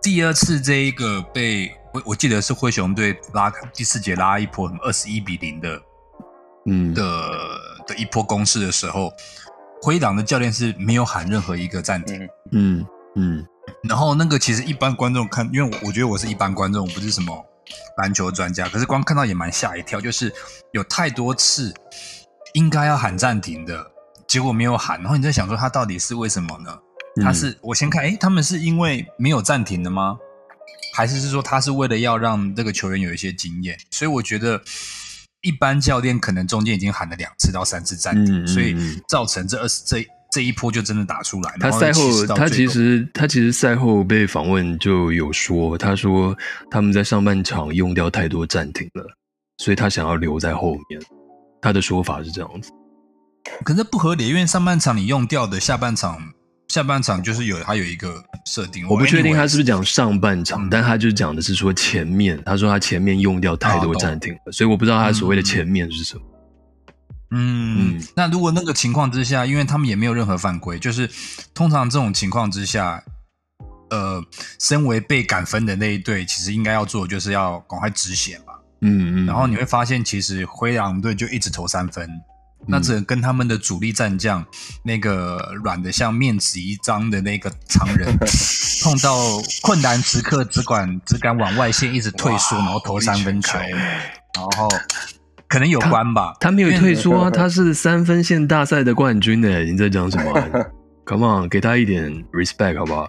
第二次这一个被我我记得是灰熊队拉第四节拉一波二十一比零的嗯，的的一波攻势的时候，灰狼的教练是没有喊任何一个暂停。嗯嗯嗯然后那个其实一般观众看，因为我我觉得我是一般观众，我不是什么篮球专家，可是光看到也蛮吓一跳，就是有太多次应该要喊暂停的，结果没有喊，然后你在想说他到底是为什么呢？嗯他是我先看，哎，他们是因为没有暂停的吗？还是是说他是为了要让这个球员有一些经验？所以我觉得一般教练可能中间已经喊了两次到三次暂停，嗯嗯所以嗯造成这二十这这一波就真的打出来。然后他赛后，他其实他其实赛后被访问就有说，他说他们在上半场用掉太多暂停了，所以他想要留在后面。他的说法是这样子。可是不合理，因为上半场你用掉的，下半场下半场就是有他有一个设定。我不确定他是不是讲上半场，嗯但他就讲的是说前面，他说他前面用掉太多暂停了，所以我不知道他所谓的前面是什么。嗯嗯，那如果那个情况之下，因为他们也没有任何犯规，就是通常这种情况之下，呃，身为被赶分的那一队，其实应该要做的就是要赶快止血嘛。嗯嗯，然后你会发现，其实灰狼队就一直投三分，那只能跟他们的主力战将那个软的像面子一张的那个常人，碰到困难时刻只管只敢往外线一直退缩，然后投三分球，然后可能有关吧。他没有退出啊，他是三分线大赛的冠军呢。你在讲什么啊？Come on，给他一点 respect 好不好？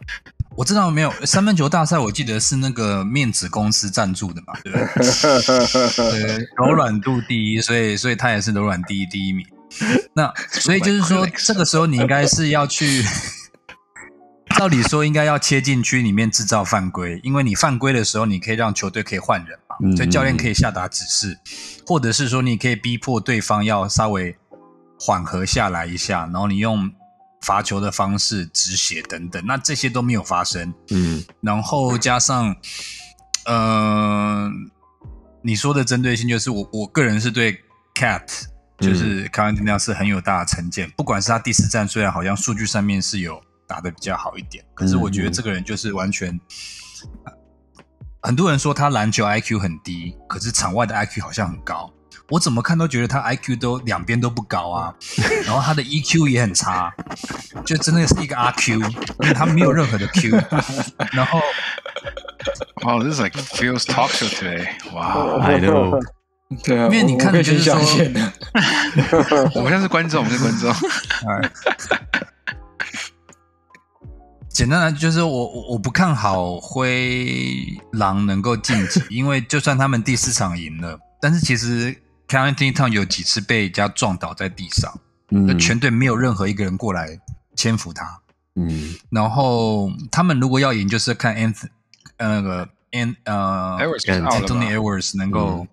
我知道没有三分球大赛，我记得是那个面子公司赞助的嘛，对不对？对，柔软度第一，所以所以他也是柔软第一第一名。那所以就是说，这个时候你应该是要去，照理说应该要切进区里面制造犯规，因为你犯规的时候，你可以让球队可以换人嘛，嗯所以教练可以下达指示，或者是说你可以逼迫对方要稍微缓和下来一下，然后你用罚球的方式止血等等，那这些都没有发生。嗯然后加上，呃，你说的针对性，就是我我个人是对 Cat 就是卡文迪那是很有大的成见，不管是他第四站，虽然好像数据上面是有打的比较好一点，可是我觉得这个人就是完全。很多人说他篮球 IQ 很低，可是场外的 IQ 好像很高。我怎么看都觉得他 IQ 都两边都不高啊，然后他的 EQ 也很差，就真的是一个阿 Q，因为他没有任何的 Q。然后 Wow, this is like Phil's talk show today. Wow，，I know，对啊，因为你看就是说线的，我们像是观众，我们是观众。哎，简单来就是我我我不看好灰狼能够晋级，因为就算他们第四场赢了，但是其实 c a r r y Town 有几次被人家撞倒在地上，那嗯全队没有任何一个人过来搀扶他。嗯。然后他们如果要赢，就是看 Anth 呃那个 An 呃 Anthony Edwards 能够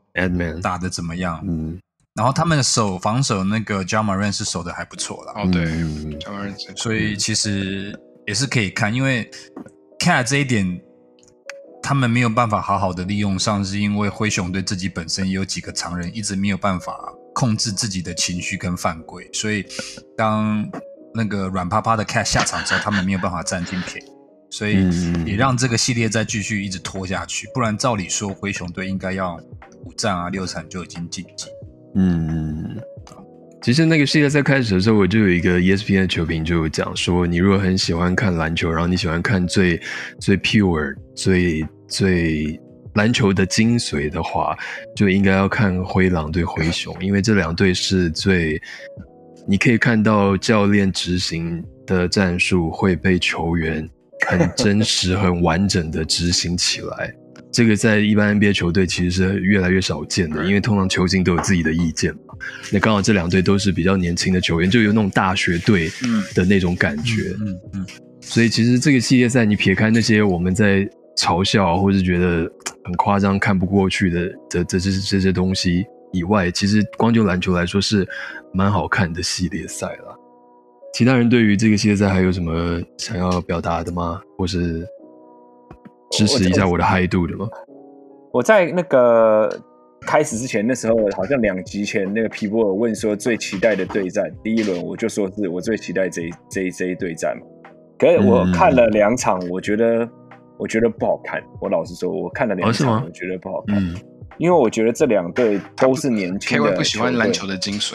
打的怎么样。嗯。然后他们的守防守那个 j a m a r a n 是守的还不错啦。哦，对，j a m a r a n 所以其实也是可以看，因为 Cat 这一点他们没有办法好好的利用上，是因为灰熊队自己本身也有几个常人一直没有办法控制自己的情绪跟犯规，所以当那个软趴趴的 Cat 下场之后，他们没有办法占尽便宜，所以也让这个系列再继续一直拖下去，不然照理说灰熊队应该要五战啊六场就已经晋级。嗯，其实那个系列赛开始的时候，我就有一个 ESPN 的球评就有讲说，你如果很喜欢看篮球，然后你喜欢看最最 pure、最最篮球的精髓的话，就应该要看灰狼对灰熊，因为这两队是最你可以看到教练执行的战术会被球员很真实、很完整的执行起来。这个在一般 NBA 球队其实是越来越少见的，因为通常球星都有自己的意见嘛。那刚好这两队都是比较年轻的球员，就有那种大学队的那种感觉。嗯嗯，所以其实这个系列赛，你撇开那些我们在嘲笑或是觉得很夸张、看不过去的这这这这些东西以外，其实光就篮球来说是蛮好看的系列赛了。其他人对于这个系列赛还有什么想要表达的吗？或是支持一下我的嗨度的吗？我在那个开始之前，那时候好像两集前，那个皮波尔问说最期待的对战，第一轮我就说是我最期待这一这一这一对战嘛。可是我看了两场，我觉得我觉得不好看。我老实说，我看了两场，我觉得不好看，因为我觉得这两队都是年轻的。K 不喜欢篮球的精髓。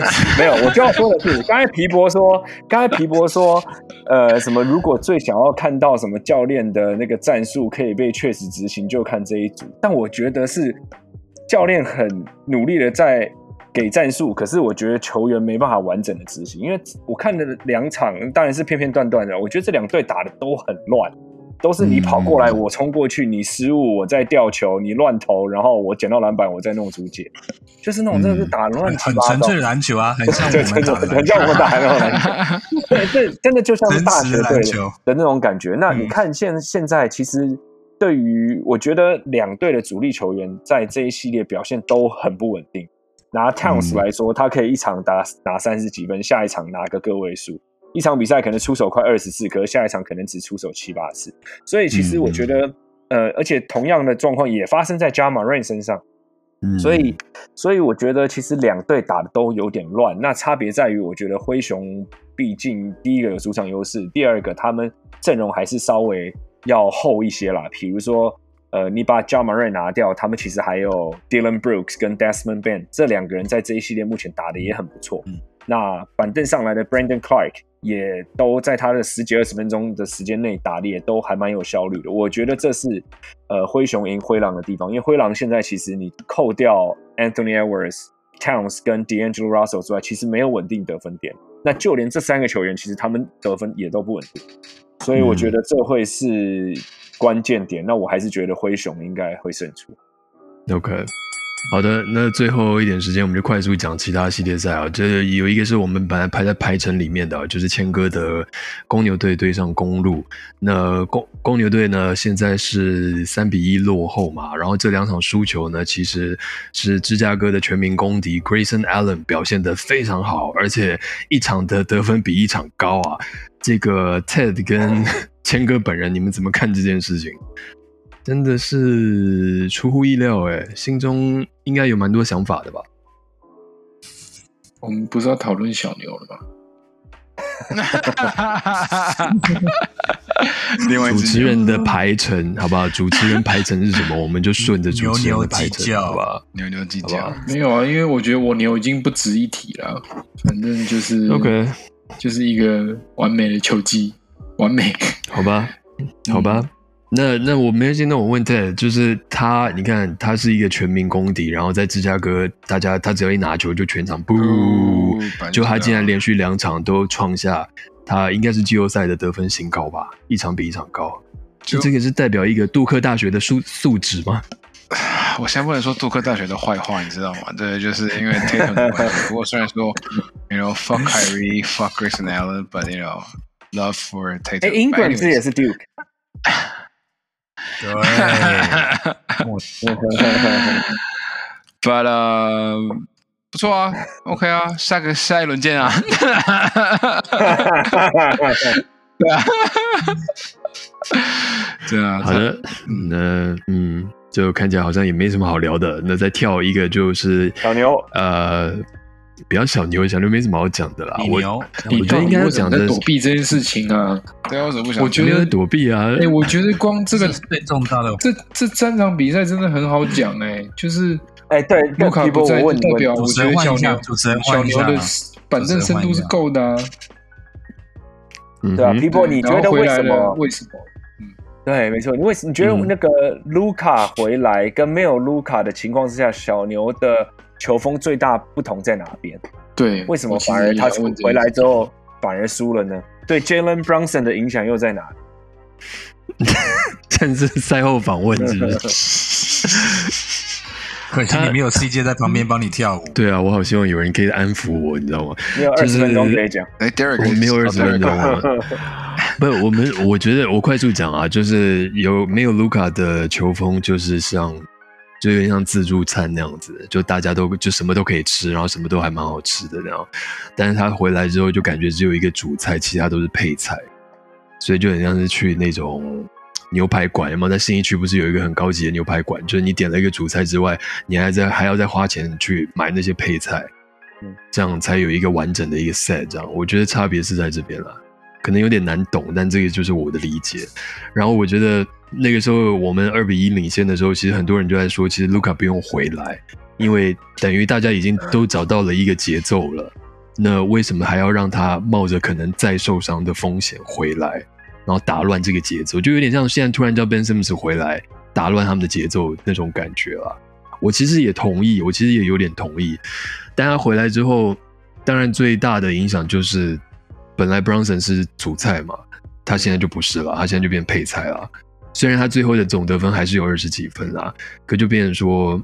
没有，我就要说的是，刚才皮博说，刚才皮博说，呃，什么？如果最想要看到什么教练的那个战术可以被确实执行，就看这一组。但我觉得是教练很努力的在给战术，可是我觉得球员没办法完整的执行，因为我看的两场当然是片片段段的，我觉得这两队打的都很乱。都是你跑过来，我冲过去，你失误，我再吊球，你乱投，然后我捡到篮板，我再弄出界，就是那种真的是打乱七八糟。很纯粹的篮球啊，很像我们打的，很像我们打那种篮球。对，这真的就像是大学队 的那种感觉。那你看现现在，其实对于我觉得两队的主力球员在这一系列表现都很不稳定。拿 Towns 来说，他可以一场打拿三十几分，下一场拿个个位数。一场比赛可能出手快二十次，可是下一场可能只出手七八次，所以其实我觉得，呃，而且同样的状况也发生在 Jama Rain 身上，所以，所以我觉得其实两队打的都有点乱。那差别在于，我觉得灰熊毕竟第一个有主场优势，第二个他们阵容还是稍微要厚一些啦。比如说，呃，你把 Jama Rain 拿掉，他们其实还有 Dylan Brooks 跟 Desmond Ben 这两个人在这一系列目前打的也很不错。那板凳上来的 Brandon Clark 也都在他的十几二十分钟的时间内打猎，都还蛮有效率的。我觉得这是呃灰熊赢灰狼的地方，因为灰狼现在其实你扣掉 Anthony Edwards、Towns 跟 D'Angelo Russell 之外，其实没有稳定得分点。那就连这三个球员，其实他们得分也都不稳定，所以我觉得这会是关键点。那我还是觉得灰熊应该会胜出。OK。好的，那最后一点时间，我们就快速讲其他系列赛啊。这有一个是我们本来排在排程里面的，就是千哥的公牛队对上公路。那公公牛队呢，现在是三比一落后嘛。然后这两场输球呢，其实是芝加哥的全民公敌 Grayson Allen 表现得非常好，而且一场的得分比一场高啊。这个 Ted 跟 千哥本人，你们怎么看这件事情？真的是出乎意料哎，心中应该有蛮多想法的吧？我们不是要讨论小牛了吗？另外主持人的排程好不好？主持人排程是什么？我们就顺着主持人的排程，好吧？牛牛计较，没有啊，因为我觉得我牛已经不值一提了，反正就是 OK，就是一个完美的球技，完美，好吧？好吧。那那我没有见到我问 Ted，就是他，你看他是一个全民公敌，然后在芝加哥，大家他只要一拿球就全场不，就他竟然连续两场都创下他应该是季后赛的得分新高吧，一场比一场高，就这个是代表一个杜克大学的素素质吗？我现在不能说杜克大学的坏话，你知道吗？对，就是因为 Tatum 的关系。不过虽然说，you know fuck Kyrie, fuck Grayson Allen，but you know love for Tatum。哎，Ingram 是也是 Duke。对，But 呃，不错啊，OK 啊，下个下一轮见啊，对啊，对啊，好的，那嗯，就看起来好像也没什么好聊的，那再跳一个就是小牛，呃。比较小牛，小牛没什么好讲的啦。我 我觉得应该讲的躲避这件事情啊，对啊，我怎么不想？我觉得躲避啊，哎，我觉得光这个最重大的，这这三场比赛真的很好讲哎，就是哎，对，卢卡不在，代表我觉得小牛主持人小牛的板凳深度是够的啊。对啊，皮波，你觉得为什么？为什么？嗯，对，没错，你为什你觉得那个卢卡回来跟没有卢卡的情况之下，小牛的？球风最大不同在哪边？对，为什么反而他回来之后反而输了呢？对 Jalen Brunson 的影响又在哪？甚至赛后访问是不是？可惜你没有 CJ 在旁边帮你跳舞。对啊，我好希望有人可以安抚我，你知道吗？你有二十分钟可以讲。哎，Derek 我没有二十分钟啊。不，我们我觉得我快速讲啊，就是有没有卢卡的球风，就是像就有点像自助餐那样子，就大家都就什么都可以吃，然后什么都还蛮好吃的那样。但是他回来之后，就感觉只有一个主菜，其他都是配菜，所以就很像是去那种牛排馆，有没有？在新义区不是有一个很高级的牛排馆，就是你点了一个主菜之外，你还在还要再花钱去买那些配菜，嗯这样才有一个完整的一个 set。这样，我觉得差别是在这边了。可能有点难懂，但这个就是我的理解。然后我觉得那个时候我们二比一领先的时候，其实很多人就在说，其实卢卡不用回来，因为等于大家已经都找到了一个节奏了。那为什么还要让他冒着可能再受伤的风险回来，然后打乱这个节奏？就有点像现在突然叫 Ben Simmons 回来打乱他们的节奏那种感觉了。我其实也同意，我其实也有点同意。但他回来之后，当然最大的影响就是。本来 Bronson 是主菜嘛，他现在就不是了，他现在就变配菜了。虽然他最后的总得分还是有二十几分啦，可就变成说，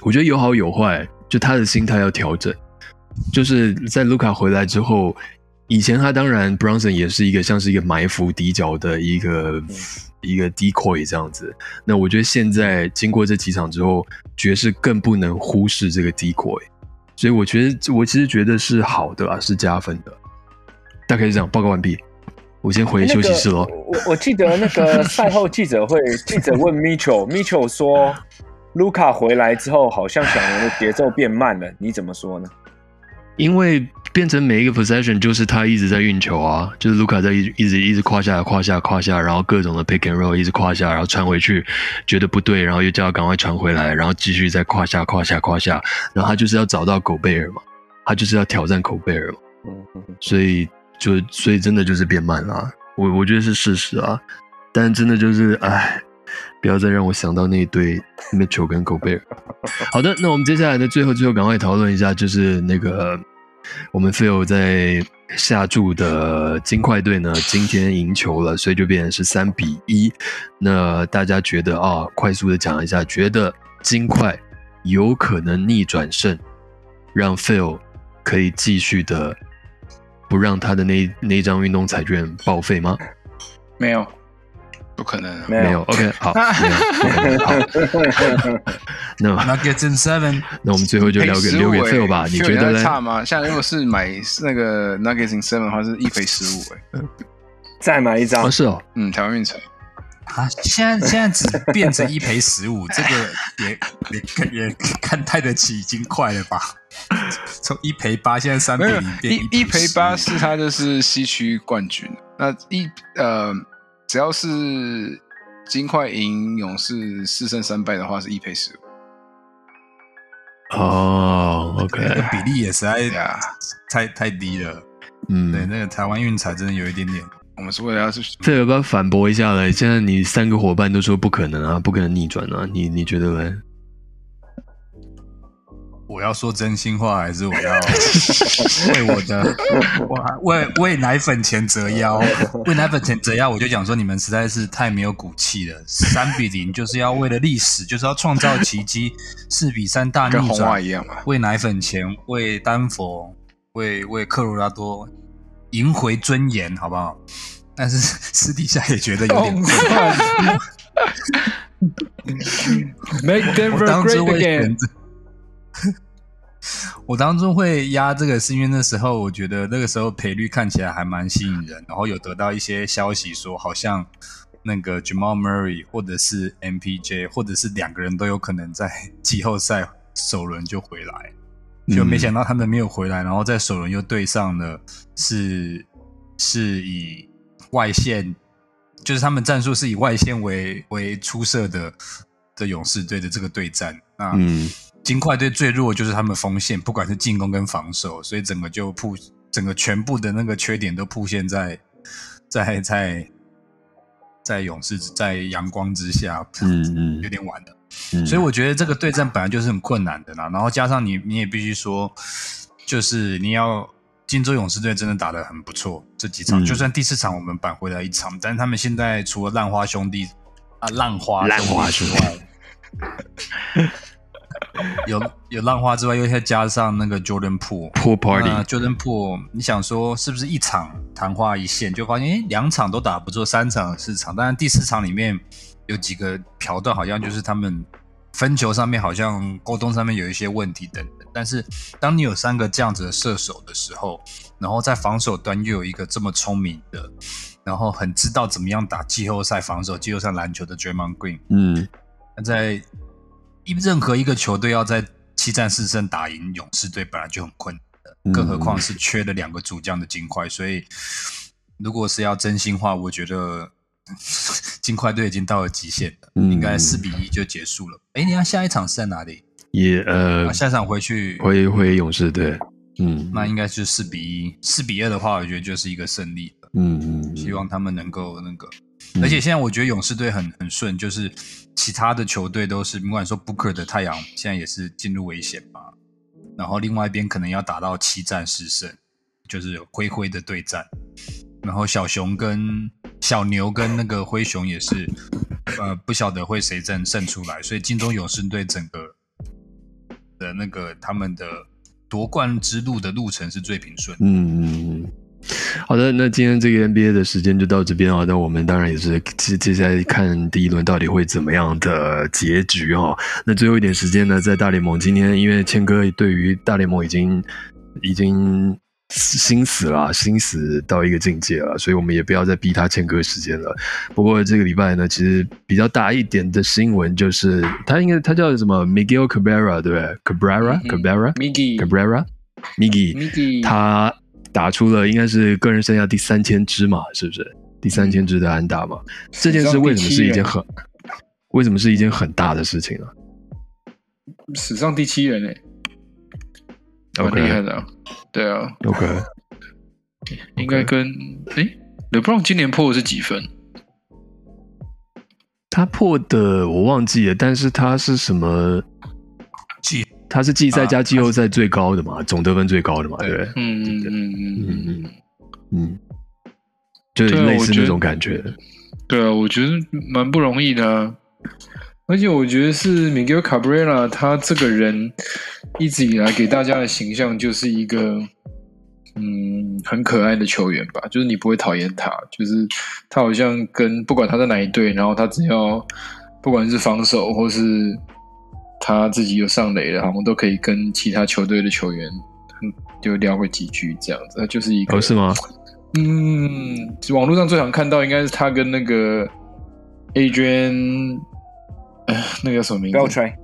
我觉得有好有坏，就他的心态要调整。就是在卢卡回来之后，以前他当然 Bronson 也是一个像是一个埋伏底角的一个、一个 decoy 这样子。那我觉得现在经过这几场之后，爵士更不能忽视这个 decoy，所以我觉得我其实觉得是好的啊，是加分的。大概是这样，报告完毕。我先回休息室喽。我我记得那个 赛后记者会，记者问 Mitchell，Mitchell 说，卢卡回来之后，好像小牛的节奏变慢了，你怎么说呢？因为变成每一个 possession 就是他一直在运球啊，就是卢卡在一一直一直胯下胯下胯下，然后各种的 pick and roll 一直胯下，然后传回去，觉得不对，然后又叫他赶快传回来，然后继续再胯下胯下胯下，然后他就是要找到狗贝尔嘛，他就是要挑战狗贝尔嘛，嗯，所以就所以真的就是变慢了，我我觉得是事实啊，但真的就是唉。不要再让我想到那一对 Mitchell 跟狗贝尔。好的，那我们接下来的最后最后赶快讨论一下，就是那个我们 Phil 在下注的金块队呢，今天赢球了，所以就变成是三比一。那大家觉得啊，快速的讲一下，觉得金块有可能逆转胜，让 Phil 可以继续的不让他的那那张运动彩券报废吗？没有，不可能啊，没没有，OK，好，没有，OK，好，那 Nuggets in seven，那我们最后就留给留给 Phil 吧，你觉得嘞？差吗？像如果是买那个 Nuggets in seven 的话，是一赔十五哎。再买一张。哦，，是哦，嗯，台湾运彩啊，现在现在只变成一赔十五，这个也也也看太得起已经快了吧？从一赔八，现在三比没有零变一一赔八是他就是西区冠军，那一呃只要是金块赢勇士四胜三败的话，是一赔十五。哦，OK，那个比例也实在太太低了。嗯对，嗯，那个台湾运彩真的有一点点。我们是为了要是这要不要反驳一下嘞？现在你三个伙伴都说不可能啊，不可能逆转啊，你你觉得嘞？我要说真心话，还是我要 为我的我为为奶粉钱折腰？为奶粉钱折腰，我就讲说你们实在是太没有骨气了。三比零就是要为了历史，就是要创造奇迹。四比三大逆跟红袜转，一样嘛？为奶粉钱，为丹佛，为为科罗拉多赢回尊严，好不好？但是 私底下也觉得有点。Make 我 Denver 当 great 初会我当初会压这个，是因为那时候我觉得那个时候赔率看起来还蛮吸引人，然后有得到一些消息说，好像那个 Jamal Murray 或者是 MPJ 或者是两个人都有可能在季后赛首轮就回来，就没想到他们没有回来，然后在首轮又对上了是是以外线，就是他们战术是以外线为为出色的的勇士队的这个对战。那嗯金块队最弱就是他们锋线，不管是进攻跟防守，所以整个就铺整个全部的那个缺点都铺现在在在在勇士在阳光之下，嗯嗯有点晚了。嗯，所以我觉得这个对战本来就是很困难的啦，然后加上你你也必须说，就就是你要金州勇士队真的打得很不错，这几场、嗯就算第四场我们扳回来一场，但是他们现在除了浪花兄弟啊浪花浪花之外，有有浪花之外，又再加上那个 Jordan Poole。Pool Party，那 Jordan Poole，你想说是不是一场昙花一现，就发现诶两场都打不错，三场四场，当然第四场里面有几个桥段好像就是他们分球上面好像沟通上面有一些问题等等。但是当你有三个这样子的射手的时候，然后在防守端又有一个这么聪明的，然后很知道怎么样打季后赛防守、季后赛篮球的 Draymond Green，嗯那在一任何一个球队要在七战四胜打赢勇士队本来就很困难更何况是缺了两个主将的金块，所以如果是要真心话，我觉得 金块队已经到了极限了，嗯。应该四比一就结束了。哎，你看下一场是在哪里？也呃啊，下一场回去，回回勇士队，嗯。那应该是四比一，四比二的话，我觉得就是一个胜利了。嗯嗯，希望他们能够那个，嗯。而且现在我觉得勇士队很很顺，就是其他的球队都是，不管说 Booker 的太阳现在也是进入危险嘛，然后另外一边可能要打到七战十胜，就是灰灰的对战，然后小熊跟小牛跟那个灰熊也是，呃，不晓得会谁胜胜出来，所以金州勇士队整个的那个他们的夺冠之路的路程是最平顺。嗯嗯嗯。好的，那今天这个 NBA 的时间就到这边啊。那我们当然也是接接下来看第一轮到底会怎么样的结局哈、那最后一点时间呢，在大联盟今天，因为谦哥对于大联盟已经已经心死了啊，心死到一个境界了，所以我们也不要再逼他欠歌时间了。不过这个礼拜呢，其实比较大一点的新闻就是他应该他叫什么？Miguel Cabrera 对不对？Cabrera、嗯、Cabrera Miggy Cabrera Miggy Miggy 他打出了应该是个人生涯第三千支嘛，是不是？第三千支的安打嘛？这件事为什么是一件很为什么是一件很大的事情啊史上第七人哎，蛮？OK 厉害的啊。对啊，OK，应该跟哎，LeBron 今年破的是几分？他破的我忘记了，但是他是什么？季他是季赛啊加季后赛最高的嘛，总得分最高的嘛，对不对？嗯嗯嗯嗯嗯嗯，嗯，就类似那种感觉。对啊，我觉得蛮不容易的啊。而且我觉得是 Miguel Cabrera，他这个人一直以来给大家的形象就是一个，嗯，很可爱的球员吧。就是你不会讨厌他，就是他好像跟不管他在哪一队，然后他只要不管是防守或是他自己有上垒的，好像都可以跟其他球队的球员嗯就聊个几句这样子。他就是一个哦，是吗？嗯，网络上最常看到应该是他跟那个 Adrian，呃，那个叫什么名字？b e l t r a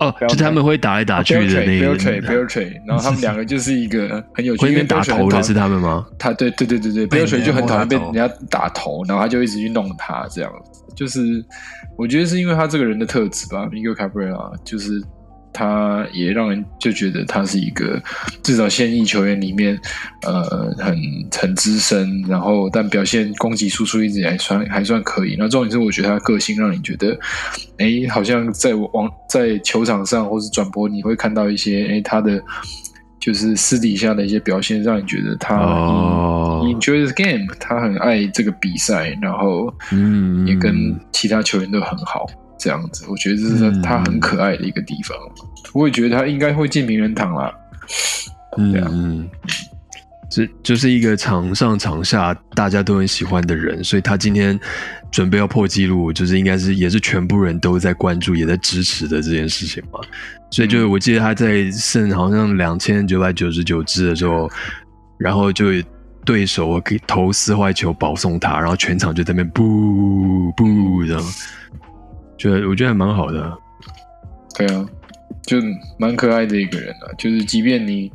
哦，就他们会打来打去的那 b e 个 l t r a b e l t r a 然后他们两个就是一个很有趣，因为会那边打头的是他们吗？他对对对对对 b 被 e l t r a 人就很讨厌被人家打头，然后他就一直去弄他这样子，就是我觉得是因为他这个人的特质吧，Miguel Cabrera 就是。他也让人就觉得他是一个至少现役球员里面，呃，很很资深，然后但表现攻击输出一直还算还算可以。那重点是我觉得他的个性让你觉得，哎，好像在网在球场上或是转播你会看到一些，哎，他的就是私底下的一些表现，让你觉得他哦 enjoy the game，他很爱这个比赛，然后嗯，也跟其他球员都很好。这样子，我觉得这是嗯他很可爱的一个地方。我也觉得他应该会进名人堂啦。嗯，这就是一个场上场下大家都很喜欢的人，所以他今天准备要破纪录，就是应该是也是全部人都在关注、也在支持的这件事情嘛。所以就是我记得他在剩好像两千九百九十九支的时候，然后就对手给投四坏球保送他，然后全场就在那边不不这样，觉得我觉得还蛮好的。对啊，就蛮可爱的一个人啊。就是即便你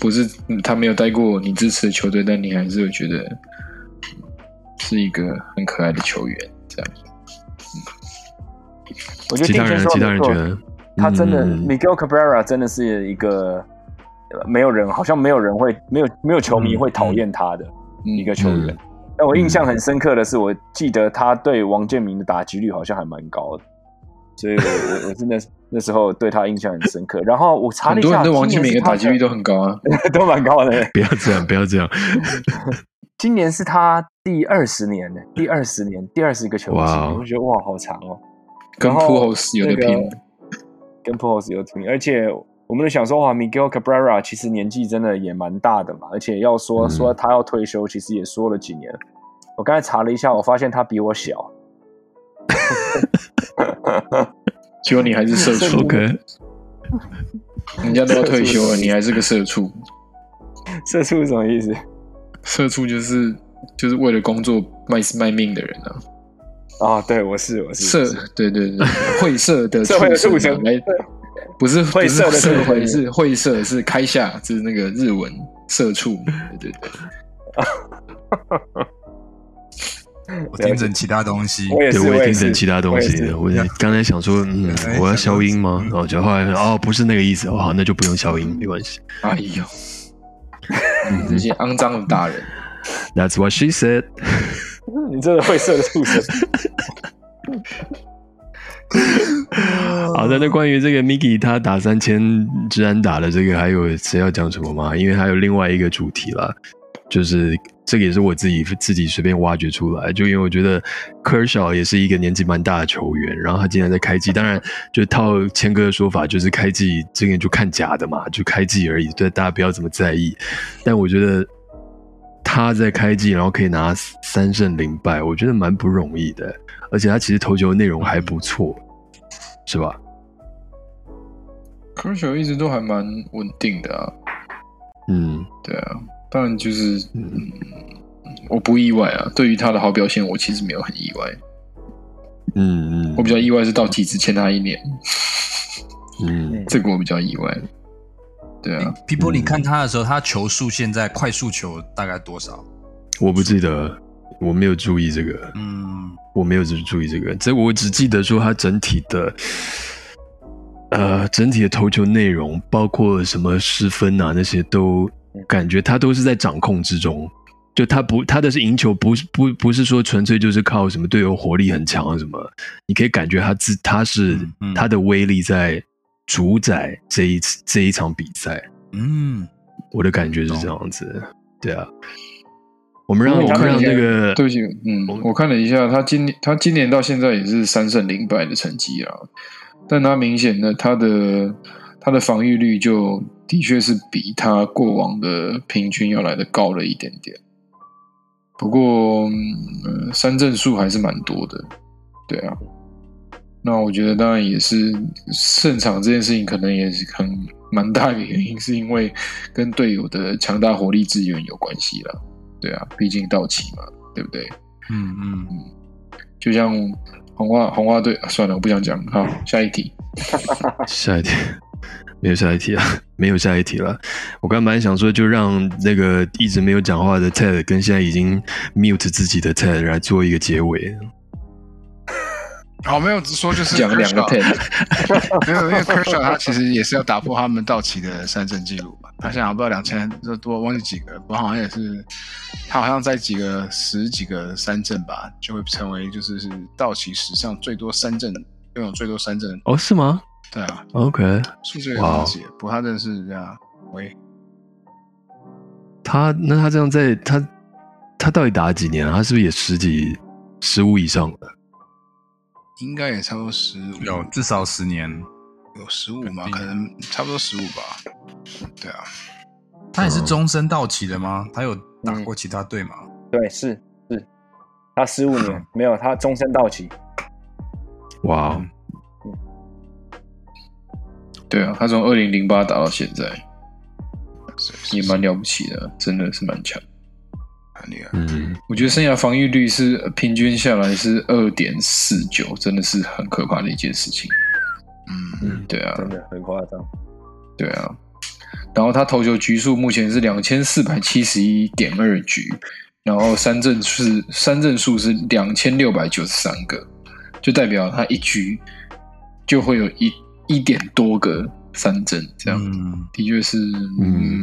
不是嗯他没有带过你支持的球队，但你还是会觉得嗯是一个很可爱的球员。这样，我觉得其他人其他人觉得他真的、嗯 Miguel Cabrera 真的是一个呃没有人好像没有人会没有没有球迷嗯会讨厌他的嗯一个球员。嗯但我印象很深刻的是，我记得他对王建民的打击率好像还蛮高的。所以我我我真的那时候对他印象很深刻。然后我查了一下，多人都忘记今年是他每个打击率都很高啊。都蛮高的。不要这样，不要这样。今年是他第二十年了，第二十年，第二十个球季，我就觉得哇，好长哦。跟然后 Pujols 有的拼，跟 Pujols 有拼，而且我们都想说，哇，Miguel Cabrera 其实年纪真的也蛮大的嘛，而且要说嗯说他要退休，其实也说了几年。我刚才查了一下，我发现他比我小。结果你还是社畜 人家都要退休了，你还是个社畜。社畜是什么意思？社畜就是就是为了工作卖卖命的人啊。啊、对，我是我是社对对对，会社的社会的畜畜生来，不是会社的社会是会社是开下，是那个日文社畜。对对对，我听成其他东西。我也，对，我也听是成其他东西了。我也刚才想说，嗯哎，我要消音吗？然后就后来哦，不是那个意思。哦，好，那就不用消音，没关系。哎呦，这些肮脏的大人，That's what she said。你这个会社的畜生。好的，那关于这个 Miki 他打三千治安打的这个，还有谁要讲什么吗？因为还有另外一个主题啦，就是这个也是我自己自己随便挖掘出来，就因为我觉得科尔小也是一个年纪蛮大的球员，然后他竟然在开季，当然就套谦哥的说法，就是开季这个就看假的嘛，就开季而已，对大家不要这么在意。但我觉得他在开季，然后可以拿三胜零败，我觉得蛮不容易的，而且他其实投球内容还不错，是吧？科球一直都还蛮稳定的啊。嗯对啊，当然就是嗯我不意外啊。对于他的好表现，我其实没有很意外。嗯嗯我比较意外是到体只欠他一年，嗯这个我比较意外。对啊，皮波，你看他的时候，他球速现在快速球大概多少？我不记得，我没有注意这个，嗯，我没有只注意这个，这我只记得说他整体的，呃，整体的投球内容，包括什么失分啊那些，都感觉他都是在掌控之中。就他不，他的是赢球，不是不不是说纯粹就是靠什么队友火力很强啊什么，你可以感觉他自他是嗯嗯。他的威力在主宰这一次这一场比赛。嗯，我的感觉是这样子，对啊。我们让我们让那个对不起，嗯，我看了一下，他今年他今年到现在也是三胜零败的成绩啊，但他明显的他的他的防御率就的确是比他过往的平均要来的高了一点点。不过，嗯，三振数还是蛮多的，对啊。那我觉得当然也是胜场这件事情，可能也是很蛮大一个原因，是因为跟队友的强大火力支援有关系了。对啊，毕竟到期嘛，对不对？嗯嗯，就像红袜红袜队、啊算了，我不想讲。好，下一题。下一题，没有下一题啊，没有下一题了。我刚本来想说，就让那个一直没有讲话的 Ted 跟现在已经 mute 自己的 Ted 来做一个结尾。好，没有只说就是讲两个 ten，没有，因为 Kershaw 他其实也是要打破他们道奇的三振记录嘛。他现在好像不知道两千多，忘记几个，我好像也是，他好像在几个十几个三振吧，就会成为就是是道奇史上最多三振拥有最多三振。哦，是吗对啊，？OK，数字也忘记，不过他真的是这样。喂，他那他这样在他他到底打了几年啊？他是不是也十几十五以上了？应该也差不多十五，有至少十年。有十五吗，可能差不多十五吧。对啊，他也是终身到期的吗？他有打过其他队吗？对，是是，他十五年 没有，他终身到期。哇哦，对啊，他从二零零八打到现在，也蛮了不起的，真的是蛮强。很厉害。嗯，我觉得生涯防御率是呃平均下来是二点四九，真的是很可怕的一件事情。嗯，对啊，真的很夸张。对啊。然后他投球局数目前是两千四百七十一点二局，然后三振是三振数是两千六百九十三个，就代表他一局就会有一一点多个三振，这样、嗯，的确是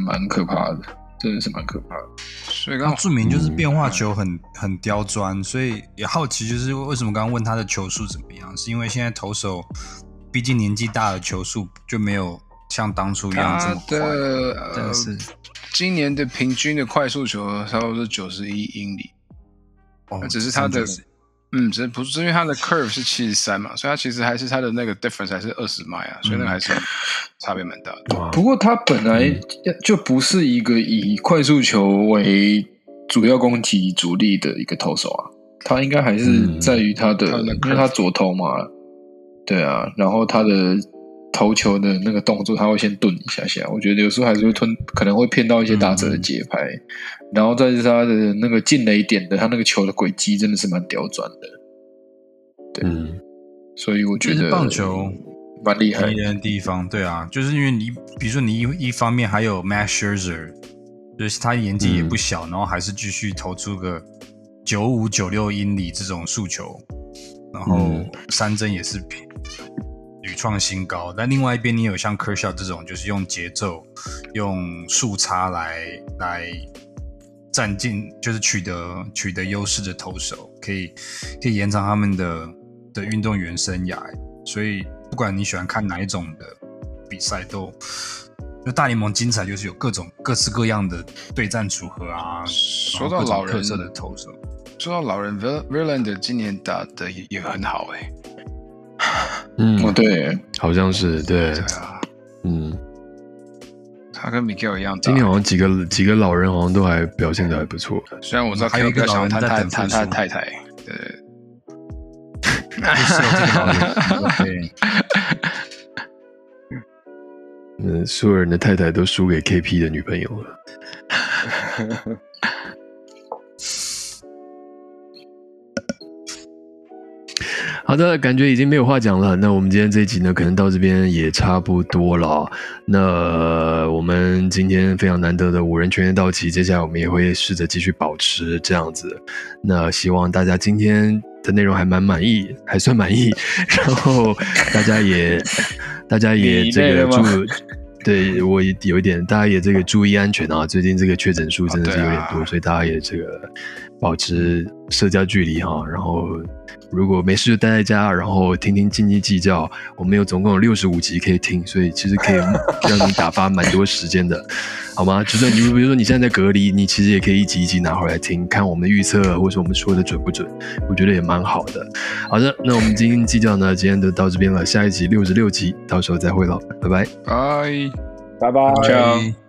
蛮可怕的。真的是蛮可怕的。所以刚那著名就是变化球很很刁钻，所以也好奇，就是为什么刚刚问他的球速怎么样？是因为现在投手毕竟年纪大了，球速就没有像当初一样这么快。真的是今年的平均的快速球差不多是九十一英里，哦只是他的嗯，只是不是因为他的 curve 是七十三嘛，所以他其实还是他的那个 difference 还是二十迈啊，所以那个还是差别蛮大的。哇。不过他本来就不是一个以快速球为主要攻击主力的一个投手啊，他应该还是嗯。在于他的，他的因为他左投嘛，对啊，然后他的投球的那个动作，他会先顿一下下，我觉得有时候还是会吞，可能会骗到一些打者的节拍，然后再是他的那个进雷点的，他那个球的轨迹真的是蛮刁钻的，嗯，所以我觉得棒球蛮厉害。的地方，对啊，就是因为你，比如说你一一方面还有 Max Scherzer，就是他年纪也不小，然后还是继续投出个九五九六英里这种速球，然后嗯。三振也是屡创新高。但另外一边你有像 Kershaw 这种，就是用节奏、用速差来来占尽，就是取得取得优势的投手，可以可以延长他们的的运动员生涯。所以不管你喜欢看哪一种的比赛，都就大联盟精彩，就是有各种各式各样的对战组合啊，说到老人特色的投手，说到老人 Ver Verlander 今年打的也也很好哎、嗯，哦，对，好像是对，对啊，嗯，他跟 Miguel 一样大。今天好像几个几个老人好像都还表现的还不错，虽然我知道还有一个老人在谈谈谈等他的太太，对。所有人的太太都输给 KP 的女朋友了。好的，感觉已经没有话讲了。那我们今天这一集呢，可能到这边也差不多了。那我们今天非常难得的五人全员到齐，接下来我们也会试着继续保持这样子。那希望大家今天的内容还蛮满意，还算满意。然后大家也，大家也这个祝，对我也有一点，大家也这个注意安全啊。最近这个确诊数真的是有点多，啊啊所以大家也这个保持社交距离哈。然后如果没事就待在家，然后听听斤斤计较。我们有总共有六十五集可以听，所以其实可以让你打发蛮多时间的，好吗？就是你比如说你现在在隔离，你其实也可以一集一集拿回来听，看我们的预测或者我们说的准不准，我觉得也蛮好的。好的，那我们今天计较呢，今天就到这边了，下一集六十六集，到时候再会了，拜拜。拜。拜拜。拜